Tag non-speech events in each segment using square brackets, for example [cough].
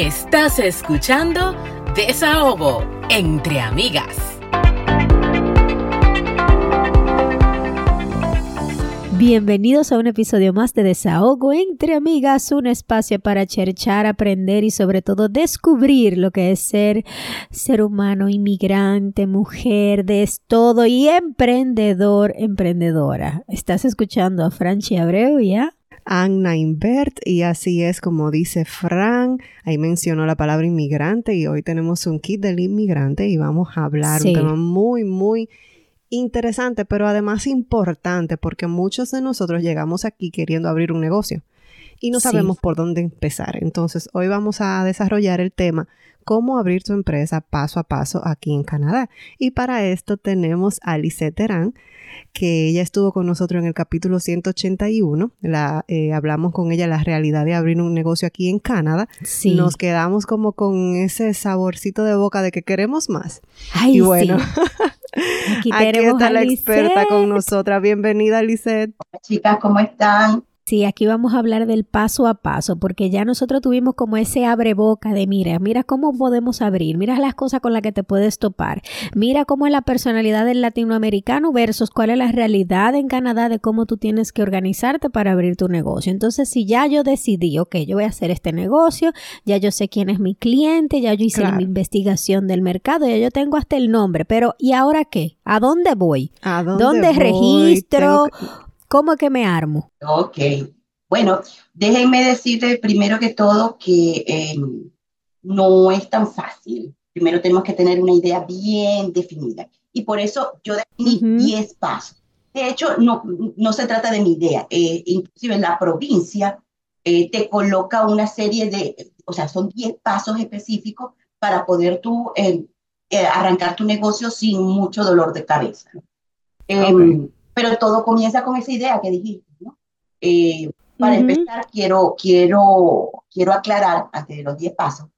Estás escuchando Desahogo entre amigas. Bienvenidos a un episodio más de Desahogo entre amigas, un espacio para cherchar, aprender y sobre todo descubrir lo que es ser ser humano, inmigrante, mujer, de todo y emprendedor, emprendedora. Estás escuchando a Franchi Abreu, ¿ya? Anna Invert y así es como dice Fran, ahí mencionó la palabra inmigrante y hoy tenemos un kit del inmigrante y vamos a hablar un tema muy, muy interesante, pero además importante porque muchos de nosotros llegamos aquí queriendo abrir un negocio y no sabemos por dónde empezar. Entonces, hoy vamos a desarrollar el tema cómo abrir tu empresa paso a paso aquí en Canadá. Y para esto tenemos a Lisette Terán, que ella estuvo con nosotros en el capítulo 181. La, eh, hablamos con ella la realidad de abrir un negocio aquí en Canadá. Sí. Nos quedamos como con ese saborcito de boca de que queremos más. Ay, y bueno. Aquí, [laughs] Aquí está la experta con nosotras. Bienvenida, Lisette. Chicas, ¿cómo están? Sí, aquí vamos a hablar del paso a paso, porque ya nosotros tuvimos como ese abre boca de mira, mira cómo podemos abrir, mira las cosas con las que te puedes topar, mira cómo es la personalidad del latinoamericano versus cuál es la realidad en Canadá de cómo tú tienes que organizarte para abrir tu negocio. Entonces, si ya yo decidí, ok, yo voy a hacer este negocio, ya yo sé quién es mi cliente, ya yo hice mi investigación del mercado, ya yo tengo hasta el nombre, pero ¿y ahora qué? ¿A dónde voy? ¿A dónde, registro? ¿Cómo que me armo? Ok. Bueno, déjenme decirte primero que todo que em, no es tan fácil. Primero tenemos que tener una idea bien definida. Y por eso yo definí 10 pasos. De hecho, no, no se trata de mi idea. Eh, inclusive la provincia eh, te coloca una serie de, o sea, son 10 pasos específicos para poder tú eh, arrancar tu negocio sin mucho dolor de cabeza. Em, pero todo comienza con esa idea que dijiste, ¿no? Eh, para empezar, quiero, quiero, quiero aclarar, antes de los 10 pasos,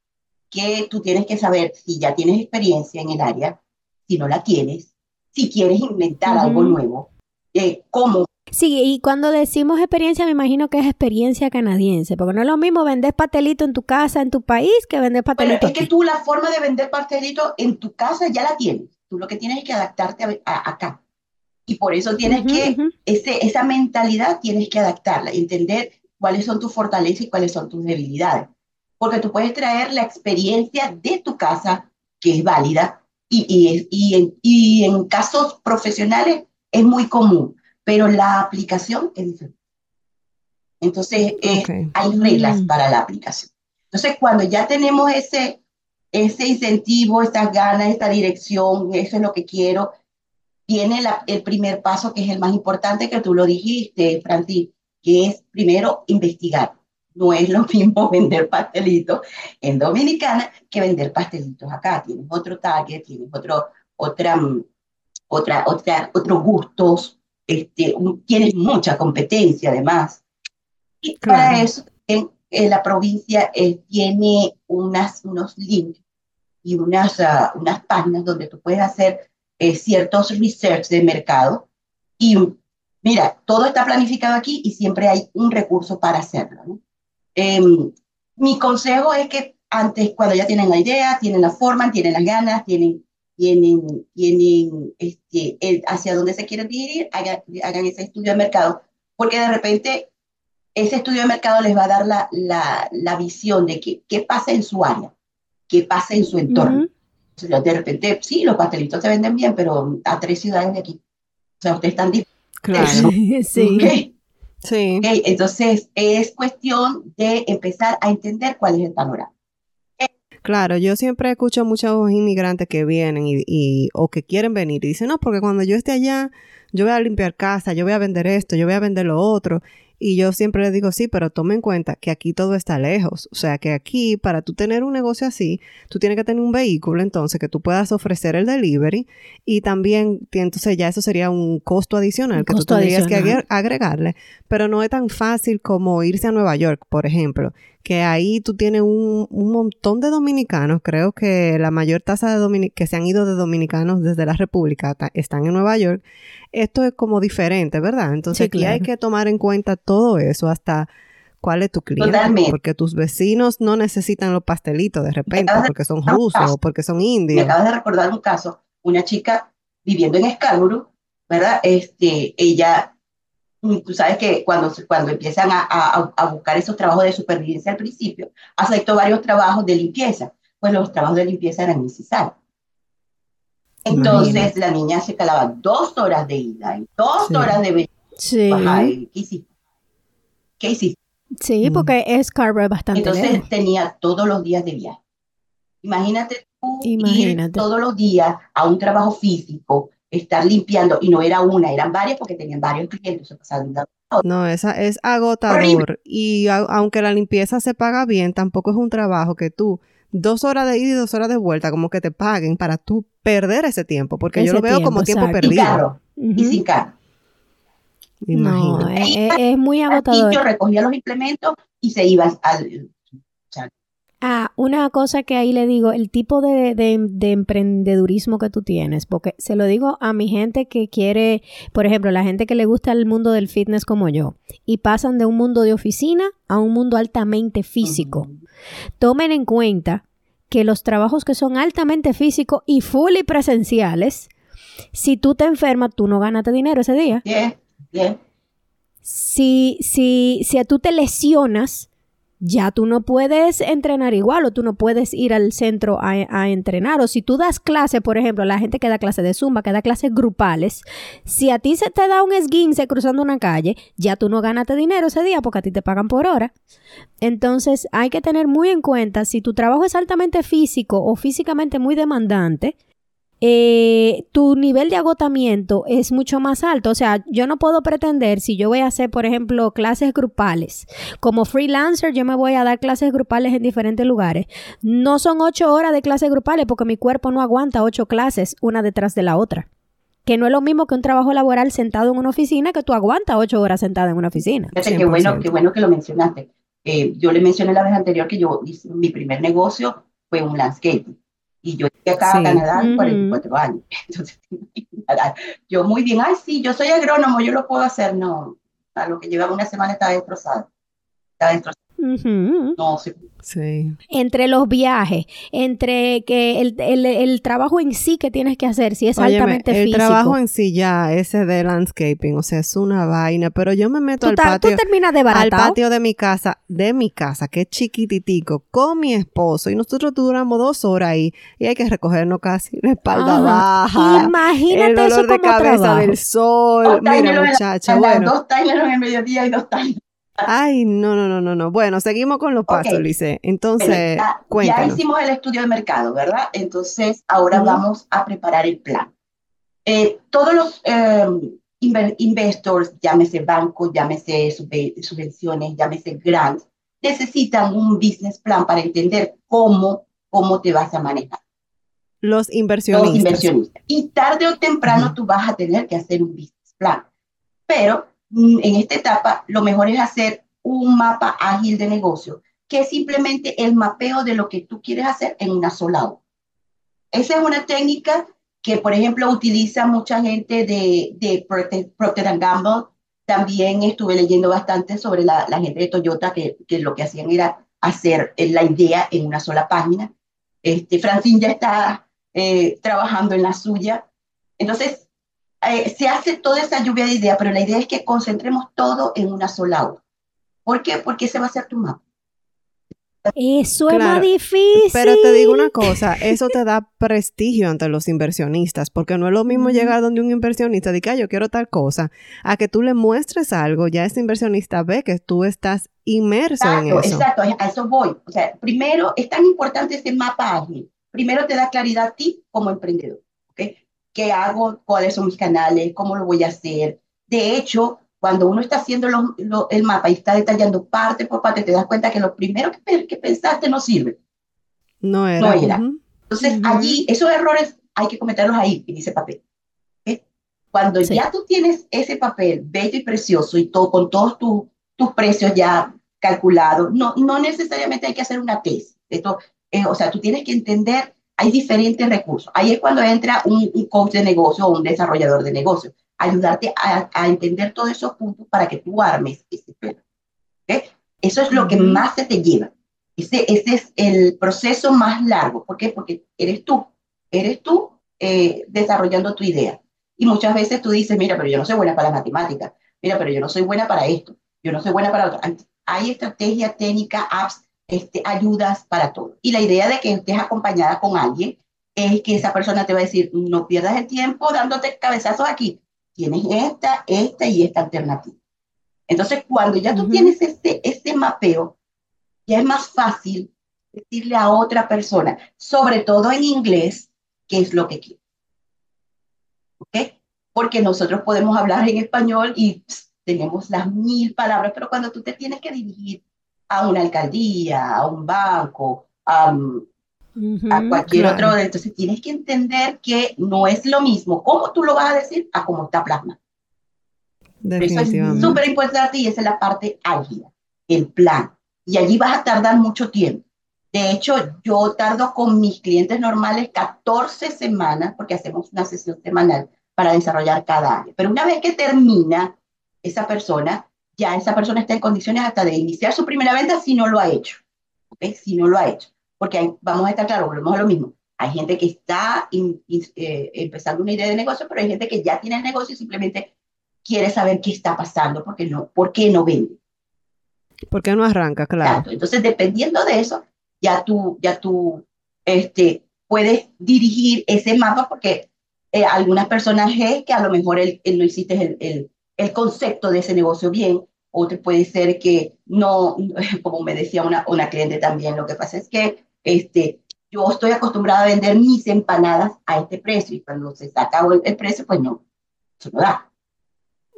que tú tienes que saber si ya tienes experiencia en el área, si no la tienes, si quieres inventar algo nuevo, eh, cómo. Sí, y cuando decimos experiencia, me imagino que es experiencia canadiense, porque no es lo mismo vender pastelito en tu casa, en tu país, que vender pastelito. Pero es que tú la forma de vender pastelito en tu casa ya la tienes. Tú lo que tienes es que adaptarte a acá. Y por eso tienes que, ese, esa mentalidad tienes que adaptarla, entender cuáles son tus fortalezas y cuáles son tus debilidades. Porque tú puedes traer la experiencia de tu casa, que es válida, y, y, y, en, y en casos profesionales es muy común, pero la aplicación es diferente. Entonces, eh, hay reglas mm. para la aplicación. Entonces, cuando ya tenemos ese, ese incentivo, esas ganas, esta dirección, eso es lo que quiero, viene el primer paso que es el más importante que tú lo dijiste, Francis, que es primero investigar. No es lo [laughs] mismo vender pastelitos en Dominicana que vender pastelitos acá. Tienes otro target, tienes otro, otra, otra, otra, otros gustos, este, tienes mucha competencia además. Y para eso en, la provincia eh, tiene unas, unos links y unas, uh, unas páginas donde tú puedes hacer eh, ciertos research de mercado y mira, todo está planificado aquí y siempre hay un recurso para hacerlo. Em, mi consejo es que antes, cuando ya tienen la idea, tienen la forma, tienen las ganas, tienen, tienen, tienen este, hacia dónde se quieren dirigir, hagan, hagan, ese estudio de mercado, porque de repente ese estudio de mercado les va a dar la, la, la visión de que, qué pasa en su área, qué pasa en su entorno. De repente, sí, los pastelitos se venden bien, pero a tres ciudades de aquí. O sea, ustedes están Claro, [laughs] sí. Sí. Entonces, es cuestión de empezar a entender cuál es el panorama. Claro, yo siempre escucho a muchos inmigrantes que vienen y, y, o que quieren venir y dicen, no, porque cuando yo esté allá, yo voy a limpiar casa, yo voy a vender esto, yo voy a vender lo otro. Y yo siempre le digo, sí, pero tome en cuenta que aquí todo está lejos. O sea, que aquí, para tú tener un negocio así, tú tienes que tener un vehículo, entonces, que tú puedas ofrecer el delivery. Y también, entonces ya eso sería un costo adicional que tú tendrías que agregarle. Pero no es tan fácil como irse a Nueva York, por ejemplo, que ahí tú tienes un, un montón de dominicanos. Creo que la mayor tasa de que se han ido de dominicanos desde la República están en Nueva York esto es como diferente, ¿verdad? Entonces aquí hay que tomar en cuenta todo eso, hasta cuál es tu cliente. Porque tus vecinos no necesitan los pastelitos de repente porque son rusos o porque son indios. Me acabas de recordar un caso, una chica viviendo en Scarborough, ¿verdad? Este, ella, tú sabes que cuando, cuando empiezan a, a, buscar esos trabajos de supervivencia al principio, aceptó varios trabajos de limpieza, pues los trabajos de limpieza eran necesarios. Entonces la niña se calaba dos horas de ida y dos horas de venida. Sí. ¿Qué hiciste? ¿Qué hiciste? Sí, mm. porque es Scarborough bastante Entonces tenía todos los días de viaje. Imagínate tú ir todos los días a un trabajo físico, estar limpiando, y no era una, eran varias porque tenían varios clientes. No, esa es agotador. Y aunque la limpieza se paga bien, tampoco es un trabajo que tú dos horas de ida y dos horas de vuelta, como que te paguen para tú perder ese tiempo, porque yo lo veo como tiempo perdido. Y, sin carro. No, es, muy agotador. Yo recogía los implementos y se iba al... Ah, una cosa que ahí le digo, el tipo de, de, emprendedurismo que tú tienes, porque se lo digo a mi gente que quiere, por ejemplo, la gente que le gusta el mundo del fitness como yo, y pasan de un mundo de oficina a un mundo altamente físico. Tomen en cuenta que los trabajos que son altamente físicos y fully presenciales, si tú te enfermas, tú no ganaste dinero ese día. Bien, bien. Si, si, si tú te lesionas, ya tú no puedes entrenar igual o tú no puedes ir al centro a, entrenar. O si tú das clase, por ejemplo, la gente que da clase de zumba, que da clases grupales, si a ti se te da un esguince cruzando una calle, ya tú no ganaste dinero ese día porque a ti te pagan por hora. Entonces hay que tener muy en cuenta si tu trabajo es altamente físico o físicamente muy demandante, eh, tu nivel de agotamiento es mucho más alto. O sea, yo no puedo pretender, si yo voy a hacer, por ejemplo, clases grupales, como freelancer, yo me voy a dar clases grupales en diferentes lugares. No son ocho horas de clases grupales porque mi cuerpo no aguanta ocho clases una detrás de la otra. Que no es lo mismo que un trabajo laboral sentado en una oficina que tú aguantas ocho horas sentada en una oficina. qué bueno, qué bueno que lo mencionaste. Eh, yo le mencioné la vez anterior que yo hice mi primer negocio fue un landscape y yo llegué acá a Canadá uh 44 años. [laughs] Entonces, [laughs] yo muy bien, ay, sí, yo soy agrónomo, yo lo puedo hacer. No, a lo que llevaba una semana estaba destrozado. Estaba No, sí. Sí. Entre los viajes, entre que el, el, el, trabajo en sí que tienes que hacer, si es altamente el físico. El trabajo en sí ya, ese de landscaping, o sea, es una vaina, pero yo me meto al patio. Tú terminas de Al patio de mi casa, de mi casa, que es chiquititico, con mi esposo, y nosotros duramos dos horas ahí, y hay que recogernos casi la espalda baja. Imagínate el dolor eso de cabeza del sol. Mira, muchacha, bueno. Dos en el mediodía y dos Ay, no, no, no, no, no. Bueno, seguimos con los pasos, Lice. Entonces, ya, cuéntanos. Ya hicimos el estudio de mercado, ¿verdad? Entonces, ahora vamos a preparar el plan. Eh, todos los eh, investors, llámese bancos, llámese subvenciones, llámese grants, necesitan un business plan para entender cómo, cómo te vas a manejar. Los inversionistas. Los inversionistas. Y tarde o temprano tú vas a tener que hacer un business plan. Pero en esta etapa, lo mejor es hacer un mapa ágil de negocio, que es simplemente el mapeo de lo que tú quieres hacer en una sola hoja. Esa es una técnica que, por ejemplo, utiliza mucha gente de, de Procter Gamble. También estuve leyendo bastante sobre la, gente de Toyota, que, lo que hacían era hacer la idea en una sola página. Este, Francine ya está eh, trabajando en la suya. Entonces, eh, se hace toda esa lluvia de ideas, pero la idea es que concentremos todo en una sola hoja. ¿Por qué? Porque ese va a ser tu mapa. Eso es más difícil. Pero te digo una cosa, eso te da prestigio ante los inversionistas, porque no es lo mismo llegar donde un inversionista dice, ah, yo quiero tal cosa, a que tú le muestres algo, ya ese inversionista ve que tú estás inmerso en eso. Exacto, a eso voy. O sea, primero, es tan importante ese mapa ágil. Primero te da claridad a ti como emprendedor. Qué hago, cuáles son mis canales, cómo lo voy a hacer. De hecho, cuando uno está haciendo el mapa y está detallando parte por parte, te das cuenta que lo primero que, que pensaste no sirve. No era. Entonces, allí, esos errores hay que cometerlos ahí, en ese papel. Cuando ya tú tienes ese papel bello y precioso y todo, con todos tus precios ya calculados, no, no necesariamente hay que hacer una tesis. Esto, eh, o sea, tú tienes que entender hay diferentes recursos. Ahí es cuando entra un, coach de negocio o un desarrollador de negocio, ayudarte a, entender todos esos puntos para que tú armes ese plan. Eso es lo que más se te lleva. Ese, ese es el proceso más largo. ¿Por qué? Porque eres tú, eres tú eh, desarrollando tu idea. Y muchas veces tú dices, mira, pero yo no soy buena para la matemática, mira, pero yo no soy buena para esto, yo no soy buena para otro. Hay estrategia, técnica, apps, este, ayudas para todo. Y la idea de que estés acompañada con alguien es que esa persona te va a decir, no pierdas el tiempo dándote cabezazos aquí. Tienes esta, esta y esta alternativa. Entonces, cuando ya tú tienes este, este mapeo, ya es más fácil decirle a otra persona, sobre todo en inglés, qué es lo que quiere. ¿Ok? Porque nosotros podemos hablar en español y tenemos las mil palabras, pero cuando tú te tienes que dirigir a una alcaldía, a un banco, a, cualquier otro, entonces tienes que entender que no es lo mismo cómo tú lo vas a decir a cómo está plasma. Eso es súper importante y esa es la parte álgida, el plan. Y allí vas a tardar mucho tiempo. De hecho, yo tardo con mis clientes normales 14 semanas, porque hacemos una sesión semanal para desarrollar cada área. Pero una vez que termina esa persona, ya esa persona está en condiciones hasta de iniciar su primera venta si no lo ha hecho. ¿okay? Si no lo ha hecho. Porque vamos a estar claros, volvemos a lo mismo. Hay gente que está eh, empezando una idea de negocio, pero hay gente que ya tiene el negocio y simplemente quiere saber qué está pasando, porque no, ¿por qué no vende? ¿Por qué no arranca? Claro. Entonces, dependiendo de eso, ya tú, ya tú este, puedes dirigir ese mapa porque eh, algunas personas es que a lo mejor él, no hiciste el, el, el, concepto de ese negocio bien, otro puede ser que no, [laughs] como me decía una, una cliente también, lo que pasa es que este, yo estoy acostumbrada a vender mis empanadas a este precio y cuando se saca el, precio, pues no, eso no da.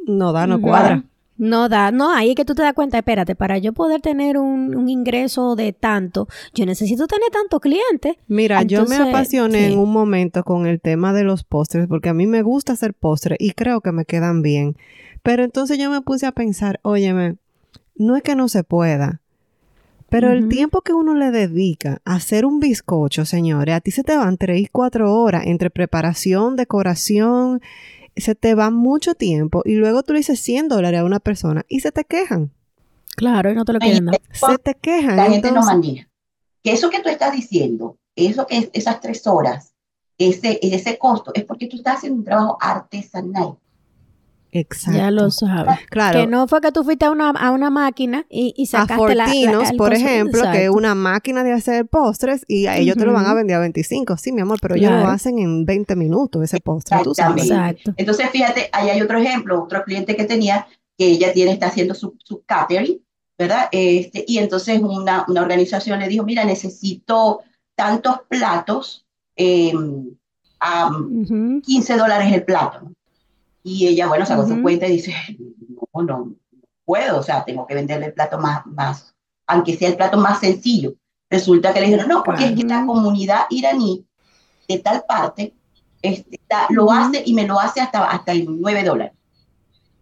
No da, no cuadra. No da, no, ahí es que tú te das cuenta, espérate, para yo poder tener un, ingreso de tanto, yo necesito tener tantos clientes. Mira, yo me apasioné en un momento con el tema de los postres, porque a mí me gusta hacer postres y creo que me quedan bien. Pero entonces yo me puse a pensar, óyeme, no es que no se pueda, pero el tiempo que uno le dedica a hacer un bizcocho, señores, a ti se te van 3 y 4 horas entre preparación, decoración, se te va mucho tiempo y luego tú le dices 100 dólares a una persona y se te quejan. Claro, y no te lo quieren Se te quejan. La gente no maneja. Que eso que tú estás diciendo, eso que es esas tres horas, ese, ese costo, es porque tú estás haciendo un trabajo artesanal. Exacto. Ya lo sabes. Claro. Que no fue que tú fuiste a una, a una máquina y, y sacaste a Fortinos, por ejemplo, que es una máquina de hacer postres y a ellos te lo van a vender a 25. Sí, mi amor, pero ellos lo hacen en 20 minutos ese postre, tú sabes. Exacto. Entonces, fíjate, ahí hay otro ejemplo, otro cliente que tenía, que ella tiene, está haciendo su, su catering, ¿verdad? Este, y entonces una, una organización le dijo, mira, necesito tantos platos eh, a 15 dólares el plato. Y ella, bueno, sacó su cuenta y dice, no, no, puedo, o sea, tengo que venderle el plato más, más, aunque sea el plato más sencillo. Resulta que le dijeron, no, porque es que esta comunidad iraní de tal parte este, lo hace y me lo hace hasta, hasta el 9 dólares.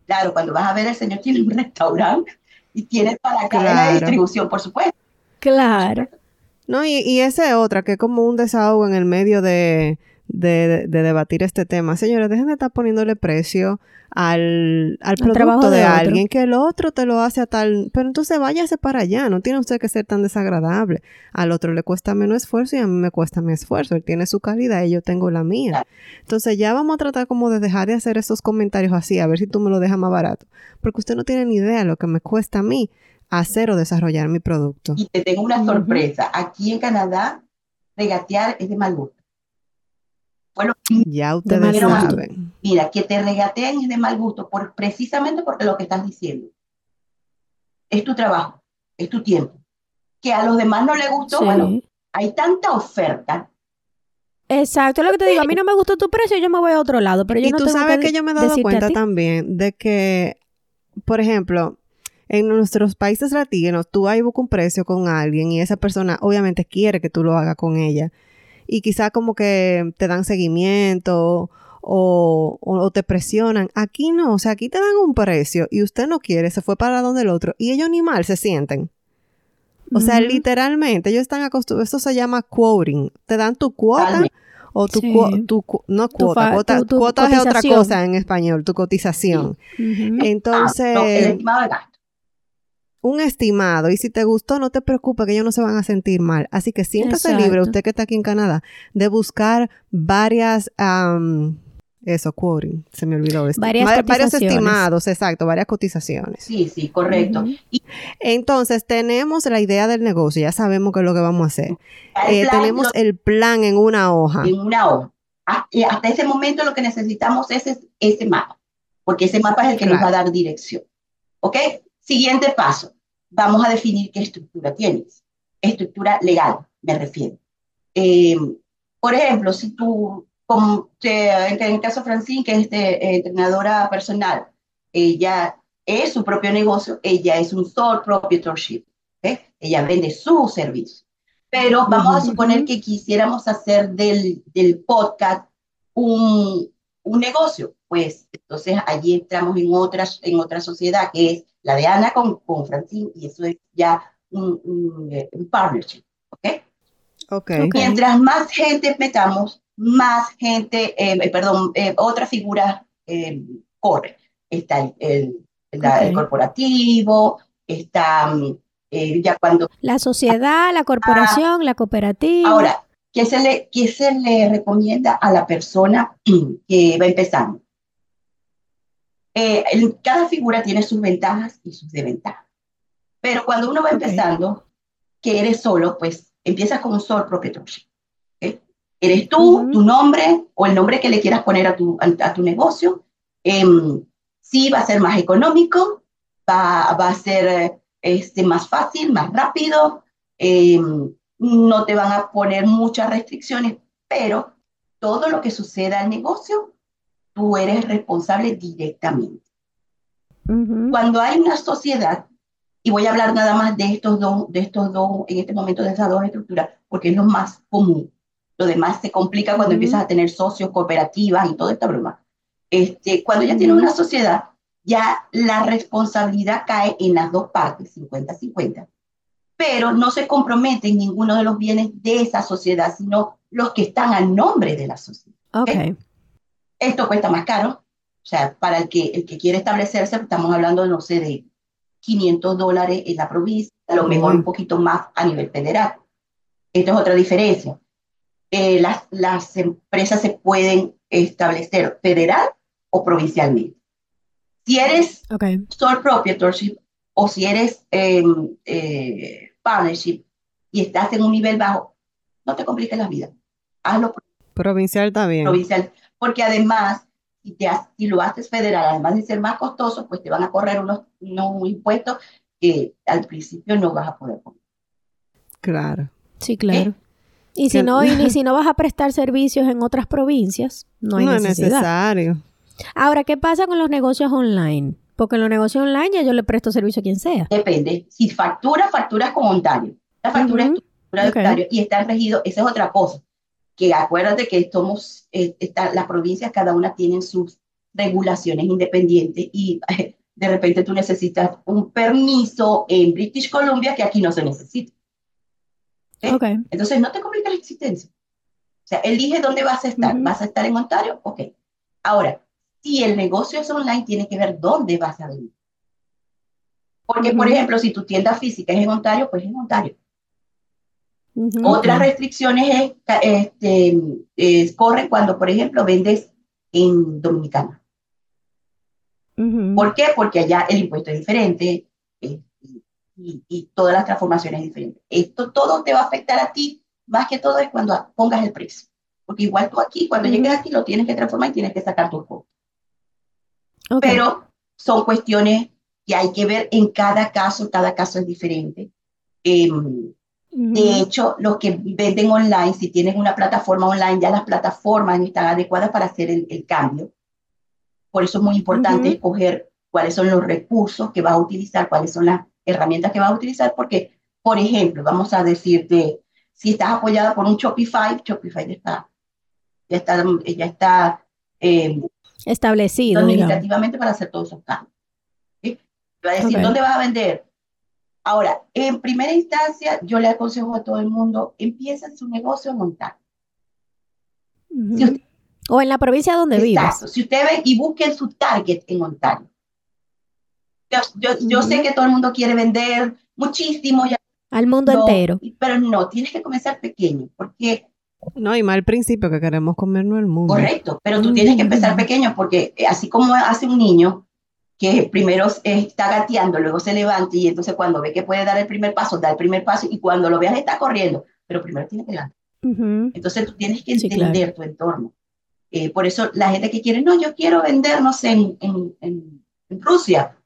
Claro, cuando vas a ver, el señor tiene un [laughs] restaurante y tiene para cada la distribución, por supuesto. Claro. No, y, y esa es otra, que es como un desahogo en el medio de, de, debatir este tema. Señores, dejen de estar poniéndole precio al, al producto de, alguien que el otro te lo hace a tal... Pero entonces váyase para allá, no tiene usted que ser tan desagradable. Al otro le cuesta menos esfuerzo y a mí me cuesta mi esfuerzo. Él tiene su calidad y yo tengo la mía. Entonces ya vamos a tratar como de dejar de hacer esos comentarios así, a ver si tú me lo dejas más barato. Porque usted no tiene ni idea de lo que me cuesta a mí hacer o desarrollar mi producto. Y te tengo una sorpresa. Aquí en Canadá, regatear es de mal gusto. Bueno, ya ustedes saben. Mira, que te regateen es de mal gusto, por, precisamente porque lo que estás diciendo. Es tu trabajo, es tu tiempo. Que a los demás no les gustó, bueno, hay tanta oferta. Exacto, es lo que te digo, a mí no me gustó tu precio, yo me voy a otro lado, pero yo y tú sabes que, yo me he dado cuenta también de que, por ejemplo, en nuestros países latinos, tú hay un precio con alguien y esa persona obviamente quiere que tú lo hagas con ella y quizá como que te dan seguimiento o, te presionan. Aquí no, o sea, aquí te dan un precio y usted no quiere, se fue para donde el otro y ellos ni mal se sienten. O sea, literalmente ellos están acostumbrados, eso se llama quoting, te dan tu cuota o tu, tu no cuota, cuota, cuota es otra cosa en español, tu cotización. Entonces, ah, gasto. Un estimado y si te gustó, no te preocupes que ellos no se van a sentir mal. Así que siéntase libre, usted que está aquí en Canadá, de buscar varias, eso, quoting, se me olvidó. Este, varias, varios estimados, exacto, varias cotizaciones. Sí, sí, correcto. Entonces, tenemos la idea del negocio, ya sabemos qué es lo que vamos a hacer. Eh, tenemos el plan en una hoja. En una hoja. Ah, hasta ese momento lo que necesitamos es ese, mapa, porque ese mapa es el que nos va a dar dirección. ¿Ok? Siguiente paso, vamos a definir qué estructura tienes. Estructura legal, me refiero. Eh, por ejemplo, si tú, como en el caso de Francine, que es este, eh, entrenadora personal, ella es su propio negocio, ella es un sole proprietorship, ella vende su servicio. Pero vamos a suponer que quisiéramos hacer del, del podcast un, un negocio, pues entonces allí entramos en otra, en otra sociedad que es la de Ana con, con Francine y eso es ya un, un, eh, partnership, ¿ok? Okay. Mientras más gente metamos, más gente, eh, eh, perdón, otra figura corre. Está el, el, corporativo, está ya cuando... La sociedad, la corporación, la cooperativa. Ahora, ¿qué se, le, ¿qué se le recomienda a la persona [clears throat] que va empezando? Eh, cada figura tiene sus ventajas y sus desventajas. Pero cuando uno va empezando, que eres solo, pues empiezas con un solo proprietorship. Eres tú, tu nombre o el nombre que le quieras poner a tu, a, tu negocio. Em, sí, va a ser más económico, va, va a ser este, más fácil, más rápido. Em, no te van a poner muchas restricciones, pero todo lo que suceda al negocio tú eres responsable directamente. Cuando hay una sociedad, y voy a hablar nada más de estos dos, de estos dos, en este momento de esas dos estructuras, porque es lo más común. Lo demás se complica cuando empiezas a tener socios, cooperativas y toda esta broma. Este, cuando ya tienes una sociedad, ya la responsabilidad cae en las dos partes, 50-50. Pero no se compromete en ninguno de los bienes de esa sociedad, sino los que están a nombre de la sociedad. Okay. Esto cuesta más caro. O sea, para el que, el que quiere establecerse, estamos hablando, no sé, de 500 dólares en la provincia, a lo mejor un poquito más a nivel federal. Esto es otra diferencia. Eh, las, las empresas se pueden establecer federal o provincialmente. Si eres okay. sole proprietorship o si eres em, eh, partnership y estás en un nivel bajo, no te compliques la vida. Hazlo provincial está bien. Provincial porque además, si, te, si lo haces federal, además de ser más costoso, pues te van a correr unos, unos impuestos que al principio no vas a poder poner. Claro. Sí, claro. Y si, no, y, si [laughs] no vas a prestar servicios en otras provincias, no hay no Es necesario. Ahora, ¿qué pasa con los negocios online? Porque en los negocios online ya yo le presto servicio a quien sea. Depende. Si factura, facturas con Ontario. La factura es factura de Ontario y está regido, esa es otra cosa que acuérdate que somos, eh, las provincias cada una tienen sus regulaciones independientes y [laughs] de repente tú necesitas un permiso en British Columbia que aquí no se necesita. Okay. Entonces no te complica la existencia. O sea, elige dónde vas a estar. ¿Vas a estar en Ontario? Ok. Ahora, si el negocio es online, tiene que ver dónde vas a venir. Porque, por ejemplo, si tu tienda física es en Ontario, pues en Ontario. Otras restricciones este, corren cuando, por ejemplo, vendes en Dominicana. ¿Por qué? Porque allá el impuesto es diferente eh, y, todas las transformaciones diferentes. Esto todo te va a afectar a ti, más que todo es cuando pongas el precio. Porque igual tú aquí, cuando llegues aquí, lo tienes que transformar y tienes que sacar tu costo. Pero son cuestiones que hay que ver en cada caso, cada caso es diferente. Em, de hecho, los que venden online, si tienen una plataforma online, ya las plataformas están adecuadas para hacer el, cambio. Por eso es muy importante escoger cuáles son los recursos que vas a utilizar, cuáles son las herramientas que vas a utilizar, porque, por ejemplo, vamos a decirte, si estás apoyada por un Shopify, Shopify ya está, ya está, ya está eh, establecido administrativamente para hacer todos esos cambios. Va a decir, ¿dónde vas a vender? Ahora, en primera instancia, yo le aconsejo a todo el mundo, empiecen su negocio en Ontario. o en la provincia donde vive. Exacto. Si usted ve y busquen su target en Ontario. Yo, sé que todo el mundo quiere vender muchísimo. Ya, Al mundo entero. Pero no, tienes que comenzar pequeño, porque... No, y más al principio que queremos comernos el mundo. Correcto, pero tú tienes que empezar pequeño, porque eh, así como hace un niño, que primero está gateando, luego se levanta y entonces cuando ve que puede dar el primer paso, da el primer paso y cuando lo veas está corriendo, pero primero tiene que levantar. Entonces tú tienes que entender tu entorno. Eh, por eso la gente que quiere, no, yo quiero vender, no sé, en, en, en, Rusia,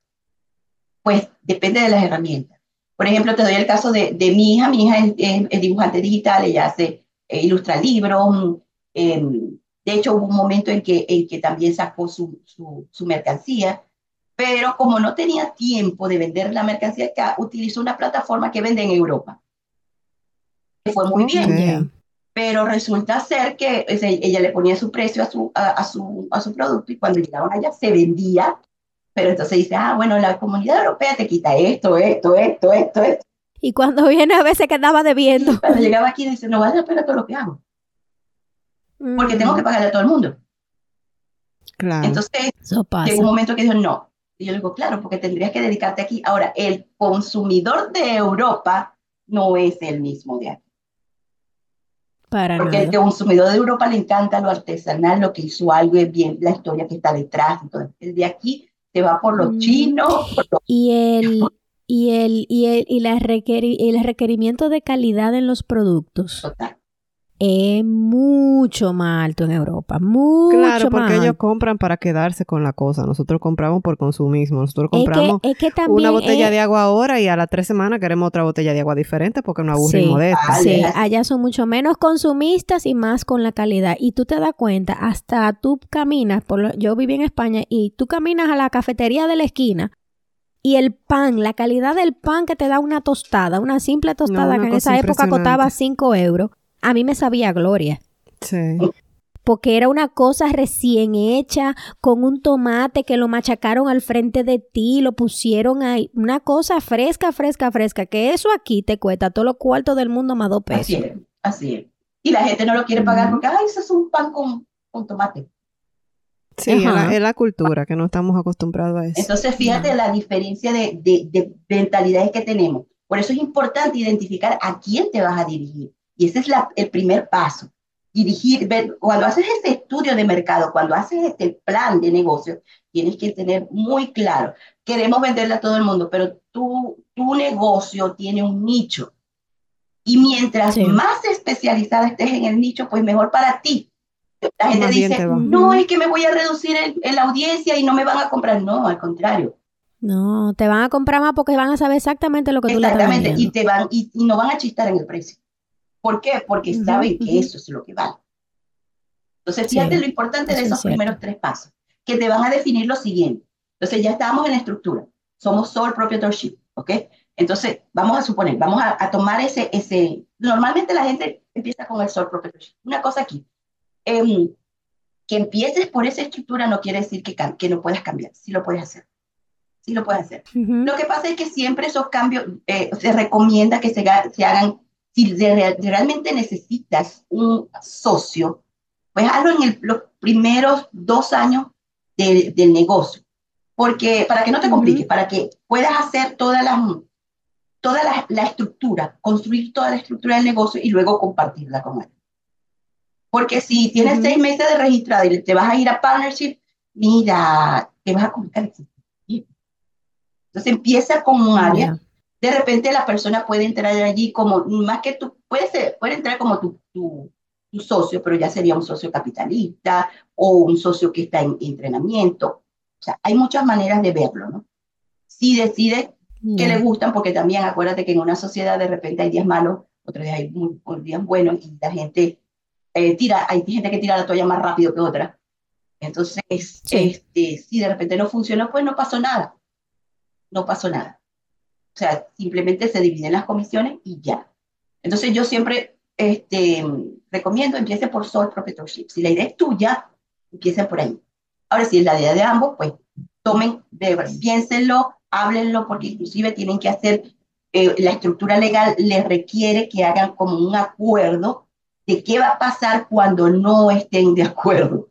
pues depende de las herramientas. Por ejemplo, te doy el caso de, de mi hija, mi hija es, dibujante digital, ella hace, eh, ilustra libros, em, de hecho hubo un momento en que, en que también sacó su, su, su mercancía, pero como no tenía tiempo de vender la mercancía acá, utilizó una plataforma que vende en Europa. Fue muy bien. Pero resulta ser que ella le ponía su precio a su, a, su, a su producto y cuando llegaban allá se vendía. Pero entonces dice, ah, bueno, la comunidad europea te quita esto, esto, esto, esto, esto. Y cuando viene a veces quedaba debiendo. cuando llegaba aquí dice, no vale la pena todo lo que hago. Porque tengo que pagarle a todo el mundo. Claro. Entonces, llegó un momento que dijo, no, y yo le digo, claro, porque tendrías que dedicarte aquí. Ahora, el consumidor de Europa no es el mismo de aquí. Para porque el consumidor de Europa le encanta lo artesanal, lo que hizo algo, es bien la historia que está detrás. Entonces, el de aquí se va por los mm. chinos. Y el, y el, y el, y la el requerimiento de calidad en los productos. Total es mucho más alto en Europa, mucho Claro, porque ellos compran para quedarse con la cosa. Nosotros compramos por consumismo. Nosotros compramos una botella de agua ahora y a las tres semanas queremos otra botella de agua diferente porque no aburrimos de esto. Sí, allá son mucho menos consumistas y más con la calidad. Y tú te das cuenta, hasta tú caminas, por yo viví en España y tú caminas a la cafetería de la esquina y el pan, la calidad del pan que te da una tostada, una simple tostada que en esa época costaba 5 euros a mí me sabía gloria. Sí. Porque era una cosa recién hecha, con un tomate que lo machacaron al frente de ti, lo pusieron ahí. Una cosa fresca, fresca, fresca. Que eso aquí te cuesta todo lo cuarto del mundo más dos pesos. Así es, así es. Y la gente no lo quiere pagar porque, ay, eso es un pan con, con tomate. Sí, es la, cultura que no estamos acostumbrados a eso. Entonces, fíjate la diferencia de, de, de mentalidades que tenemos. Por eso es importante identificar a quién te vas a dirigir. Y ese es el primer paso. Dirigir, ver, cuando haces este estudio de mercado, cuando haces este plan de negocio, tienes que tener muy claro, queremos venderle a todo el mundo, pero tu, tu negocio tiene un nicho. Y mientras más especializada estés en el nicho, pues mejor para ti. La gente dice, no, es que me voy a reducir en la audiencia y no me van a comprar. No, al contrario. No, te van a comprar más porque van a saber exactamente lo que tú le estás Exactamente, y, te van, y, y, no van a chistar en el precio. ¿Por qué? Porque saben que eso es lo que vale. Entonces, fíjate lo importante de esos primeros tres pasos, que te van a definir lo siguiente. Entonces, ya estamos en la estructura. Somos sole proprietorship, ¿ok? Entonces, vamos a suponer, vamos a, tomar ese, ese... Normalmente la gente empieza con el sole proprietorship. Una cosa aquí. Em, que empieces por esa estructura no quiere decir que, que no puedas cambiar. Sí lo puedes hacer. Sí lo puedes hacer. Lo que pasa es que siempre esos cambios eh, se recomienda que se, se hagan si realmente necesitas un socio, pues hazlo en los primeros dos años del negocio. Porque para que no te compliques, para que puedas hacer toda la, toda la, estructura, construir toda la estructura del negocio y luego compartirla con él. Porque si tienes seis meses de registrado y te vas a ir a partnership, mira, te vas a complicar. Entonces empieza con un área de repente la persona puede entrar allí como, más que tú, puede, ser, puede entrar como tu, tu, socio, pero ya sería un socio capitalista o un socio que está en entrenamiento. O sea, hay muchas maneras de verlo, ¿no? Si decide que le gustan, porque también acuérdate que en una sociedad de repente hay días malos, otros días hay muy, días buenos y la gente eh, tira, hay gente que tira la toalla más rápido que otra. Entonces, este, si de repente no funcionó, pues no pasó nada. No pasó nada. O sea, simplemente se dividen las comisiones y ya. Entonces yo siempre este, recomiendo, empiece por sole proprietorship. Si la idea es tuya, empiecen por ahí. Ahora, si es la idea de ambos, pues tomen, piénsenlo, háblenlo, porque inclusive tienen que hacer, eh, la estructura legal les requiere que hagan como un acuerdo de qué va a pasar cuando no estén de acuerdo.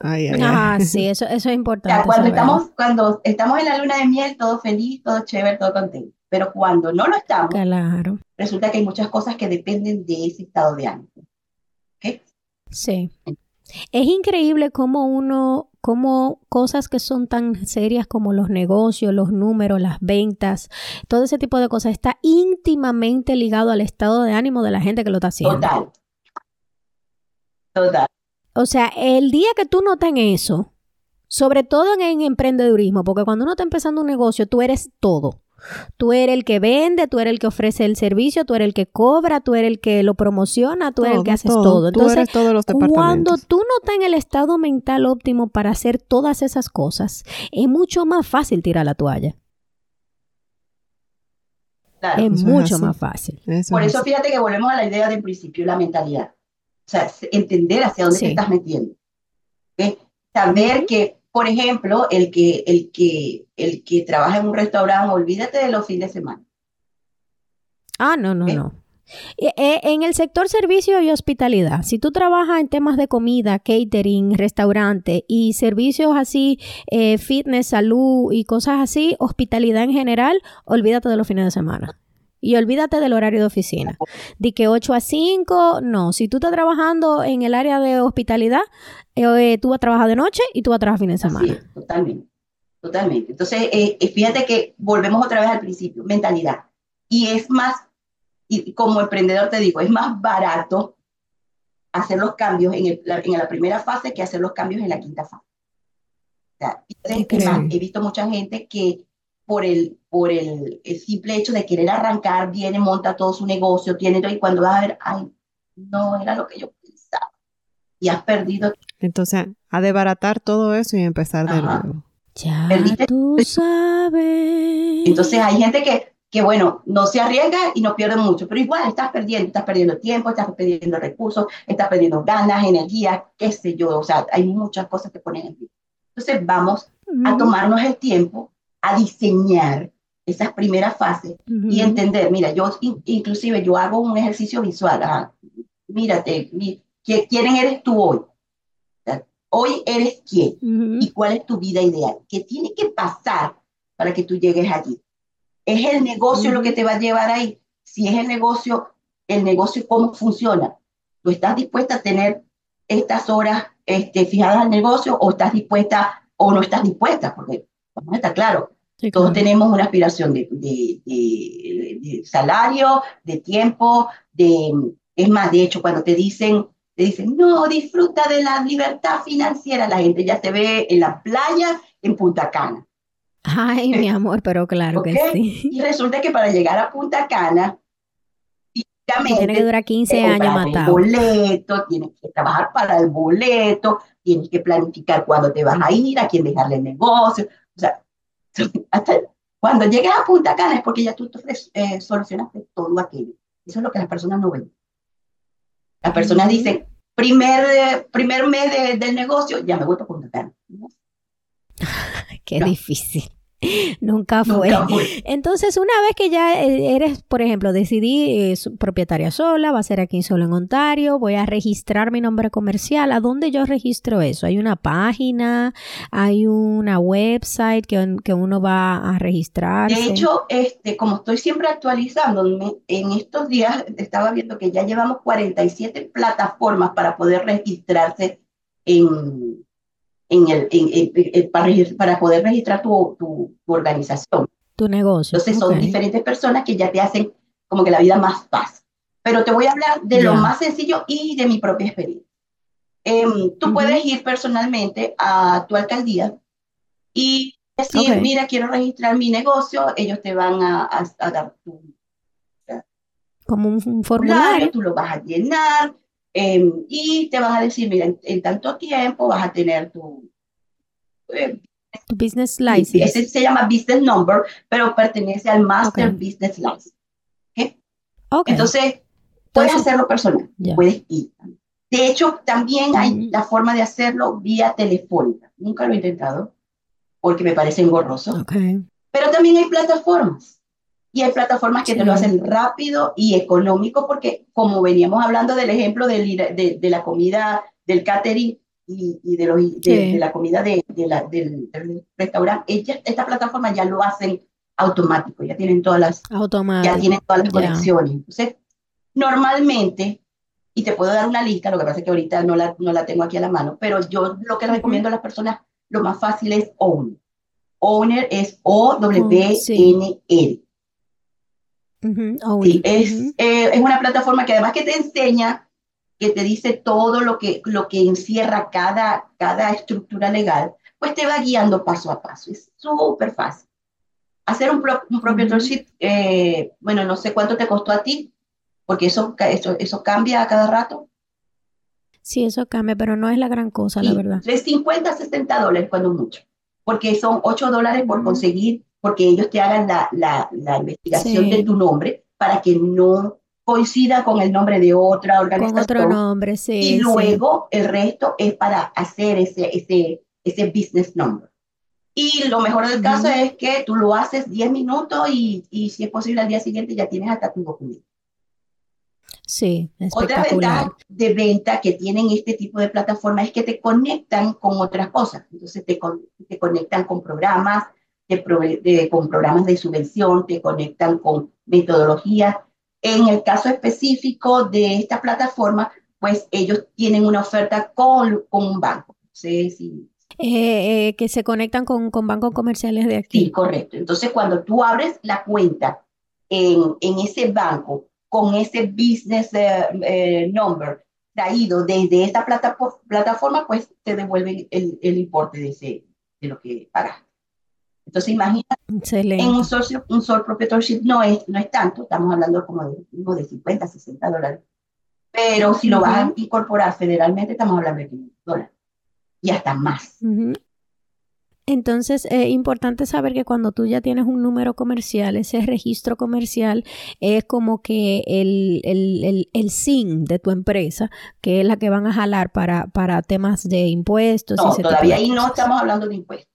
Ah, sí, eso, eso es importante. cuando, estamos, cuando estamos en la luna de miel, todo feliz, todo chévere, todo contento. Pero cuando no lo estamos, claro. resulta que hay muchas cosas que dependen de ese estado de ánimo. Sí. Es increíble cómo uno, cómo cosas que son tan serias como los negocios, los números, las ventas, todo ese tipo de cosas está íntimamente ligado al estado de ánimo de la gente que lo está haciendo. Total. Total. O sea, el día que tú notas eso, sobre todo en, en emprendedurismo, porque cuando uno está empezando un negocio, tú eres todo. Tú eres el que vende, tú eres el que ofrece el servicio, tú eres el que cobra, tú eres el que lo promociona, tú eres el que haces todo. Entonces, cuando tú no estás en el estado mental óptimo para hacer todas esas cosas, es mucho más fácil tirar la toalla. es mucho más fácil. Por eso fíjate que volvemos a la idea del principio, la mentalidad. O sea, entender hacia dónde te estás metiendo. Saber que por ejemplo, el que, el que, el que trabaja en un restaurante, olvídate de los fines de semana. Ah, no, no, no. Eh, en el sector servicio y hospitalidad, si tú trabajas en temas de comida, catering, restaurante y servicios así, eh, fitness, salud y cosas así, hospitalidad en general, olvídate de los fines de semana. Y olvídate del horario de oficina. De que 8 a 5, no. Si tú estás trabajando en el área de hospitalidad, eh, tú vas a trabajar de noche y tú vas a trabajar fines de semana. totalmente. Totalmente. Entonces, eh, fíjate que volvemos otra vez al principio, mentalidad. Y es más, y como emprendedor te digo, es más barato hacer los cambios en, el, en la primera fase que hacer los cambios en la quinta fase. O sea, he visto mucha gente que por el, por el, simple hecho de querer arrancar, viene, monta todo su negocio, tiene todo, y cuando vas a ver, ay, no era lo que yo pensaba. Y has perdido. Entonces, a desbaratar todo eso y empezar de nuevo. Ya tú sabes. Entonces, hay gente que, que, bueno, no se arriesga y no pierde mucho, pero igual estás perdiendo, estás perdiendo tiempo, estás perdiendo recursos, estás perdiendo ganas, energía, qué sé yo, o sea, hay muchas cosas que ponen en pie. Entonces, vamos a tomarnos el tiempo a diseñar esas primeras fases y entender, mira, yo inclusive yo hago un ejercicio visual, mírate, ¿quién eres tú hoy? Hoy eres quién y cuál es tu vida ideal, qué tiene que pasar para que tú llegues allí. ¿Es el negocio lo que te va a llevar ahí? Si es el negocio, el negocio cómo funciona. ¿Tú estás dispuesta a tener estas horas este, fijadas al negocio o estás dispuesta o no estás dispuesta? Porque está claro. Todos tenemos una aspiración de, de, salario, de tiempo, de... Es más, de hecho, cuando te dicen, te dicen, no, disfruta de la libertad financiera, la gente ya se ve en la playa en Punta Cana. Ay, mi [laughs] amor, pero claro que sí. Y resulta que para llegar a Punta Cana, tiene que durar 15 años matado. Boleto, tienes que trabajar para el boleto, tienes que planificar cuándo te vas a ir, a quién dejarle el negocio. O sea, [laughs] hasta cuando llegues a Punta Cana es porque ya tú eh, solucionaste todo aquello. Eso es lo que las personas no ven. Las personas dicen, primer, primer mes del negocio, ya me voy para Punta Cana. [laughs] Qué difícil. Nunca [laughs] fue. Entonces, una vez que ya eh, eres, por ejemplo, decidí eh, propietaria sola, va a ser aquí solo en Ontario, voy a registrar mi nombre comercial. ¿A dónde yo registro eso? ¿Hay una página? ¿Hay una website que, que uno va a registrar? De hecho, este, como estoy siempre actualizándome, en estos días estaba viendo que ya llevamos 47 plataformas para poder registrarse en, en el, para, poder registrar tu, tu, organización. Tu negocio. Entonces son diferentes personas que ya te hacen como que la vida más fácil. Pero te voy a hablar de lo más sencillo y de mi propia experiencia. Em, tú puedes ir personalmente a tu alcaldía y decir, mira, quiero registrar mi negocio, ellos te van a, a, dar tu... Como un, formulario. Tú lo vas a llenar, Em, y te vas a decir, mira, en, tanto tiempo vas a tener tu... Eh, tu business license. Ese se llama business number, pero pertenece al master business license. ¿okay? Entonces, puedes hacerlo personal, puedes ir. De hecho, también hay mm. la forma de hacerlo vía telefónica. Nunca lo he intentado porque me parece engorroso. Pero también hay plataformas y hay plataformas que te lo hacen rápido y económico porque como veníamos hablando del ejemplo de, de, la comida, del catering, y, de, los, de, la comida de, la, del, restaurante, esta plataforma ya lo hacen automático, ya tienen todas las, ya tienen todas las conexiones. Entonces, normalmente, y te puedo dar una lista, lo que pasa es que ahorita no la, no la tengo aquí a la mano, pero yo lo que recomiendo a las personas, lo más fácil es Owner. Owner es O-W-N-R. Sí, es, eh, es una plataforma que además que te enseña que te dice todo lo que, lo que encierra cada, cada estructura legal, pues te va guiando paso a paso. Es súper fácil. Hacer un, pro, un proprietorship, eh, bueno, no sé cuánto te costó a ti, porque eso, eso, eso cambia a cada rato. Sí, eso cambia, pero no es la gran cosa, la verdad. De 50 a 60 dólares cuando mucho, porque son 8 dólares por conseguir, porque ellos te hagan la, la, la investigación de tu nombre para que no coincida con el nombre de otra organización. Con otro nombre, sí. Y luego el resto es para hacer ese, ese, ese business number. Y lo mejor del caso es que tú lo haces 10 minutos y, y, si es posible al día siguiente ya tienes hasta tu documento. Sí, Otra ventaja de venta que tienen este tipo de plataformas es que te conectan con otras cosas. Entonces te, te conectan con programas, de, con programas de subvención, te conectan con metodologías en el caso específico de esta plataforma, pues ellos tienen una oferta con, con un banco. Sí, sí. Eh, eh, que se conectan con, con, bancos comerciales de aquí. Sí, correcto. Entonces, cuando tú abres la cuenta en, en ese banco con ese business eh, number traído desde esta plataforma, pues te devuelven el, el importe de, ese, de lo que pagaste. Entonces, imagínate, en un sole, un sole proprietorship no es, no es tanto, estamos hablando como de, de 50, 60 dólares. Pero si lo vas a incorporar federalmente, estamos hablando de 500 dólares. Y hasta más. Entonces, es importante saber que cuando tú ya tienes un número comercial, ese registro comercial es como que el, el, el, el SIN de tu empresa, que es la que van a jalar para, para temas de impuestos. No, todavía ahí no estamos hablando de impuestos.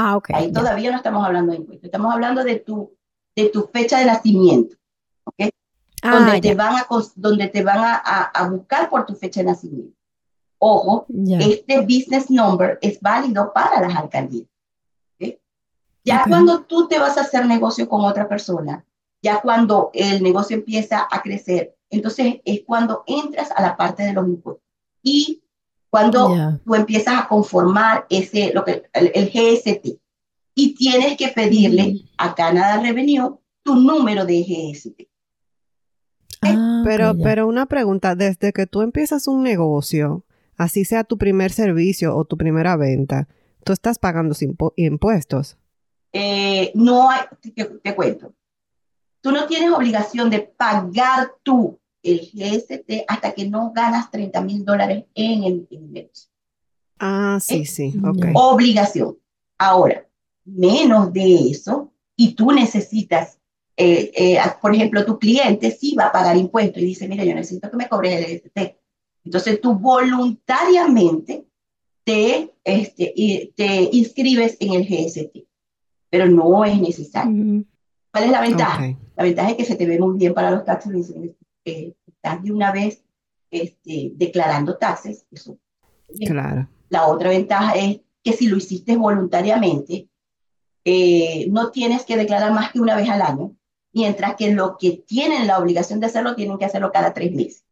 Ah, ok. Ahí todavía no estamos hablando de impuestos, estamos hablando de tu, de tu fecha de nacimiento, ¿ok? Ah, donde, te van a, donde te van a, a, buscar por tu fecha de nacimiento. Ojo, este business number es válido para las alcaldías. ¿okay? Ya cuando tú te vas a hacer negocio con otra persona, ya cuando el negocio empieza a crecer, entonces es cuando entras a la parte de los impuestos. Y cuando tú empiezas a conformar ese, lo que, el, GST y tienes que pedirle a Canada Revenue tu número de GST. Ah, pero, pero una pregunta, desde que tú empiezas un negocio, así sea tu primer servicio o tu primera venta, ¿tú estás pagando impuestos? Eh, no hay, te, cuento. Tú no tienes obligación de pagar tú el GST hasta que no ganas 30 mil dólares en el, negocio. Ah, sí, sí, ok. Obligación. Ahora, menos de eso, y tú necesitas, eh, eh, por ejemplo, tu cliente sí va a pagar impuestos y dice, mira, yo necesito que me cobres el GST. Entonces tú voluntariamente te, este, te inscribes en el GST, pero no es necesario. ¿Cuál es la ventaja? La ventaja es que se te ve muy bien para los taxes estás de una vez este, declarando taxes. Eso, claro. La otra ventaja es que si lo hiciste voluntariamente, eh, no tienes que declarar más que una vez al año, mientras que lo que tienen la obligación de hacerlo tienen que hacerlo cada tres meses.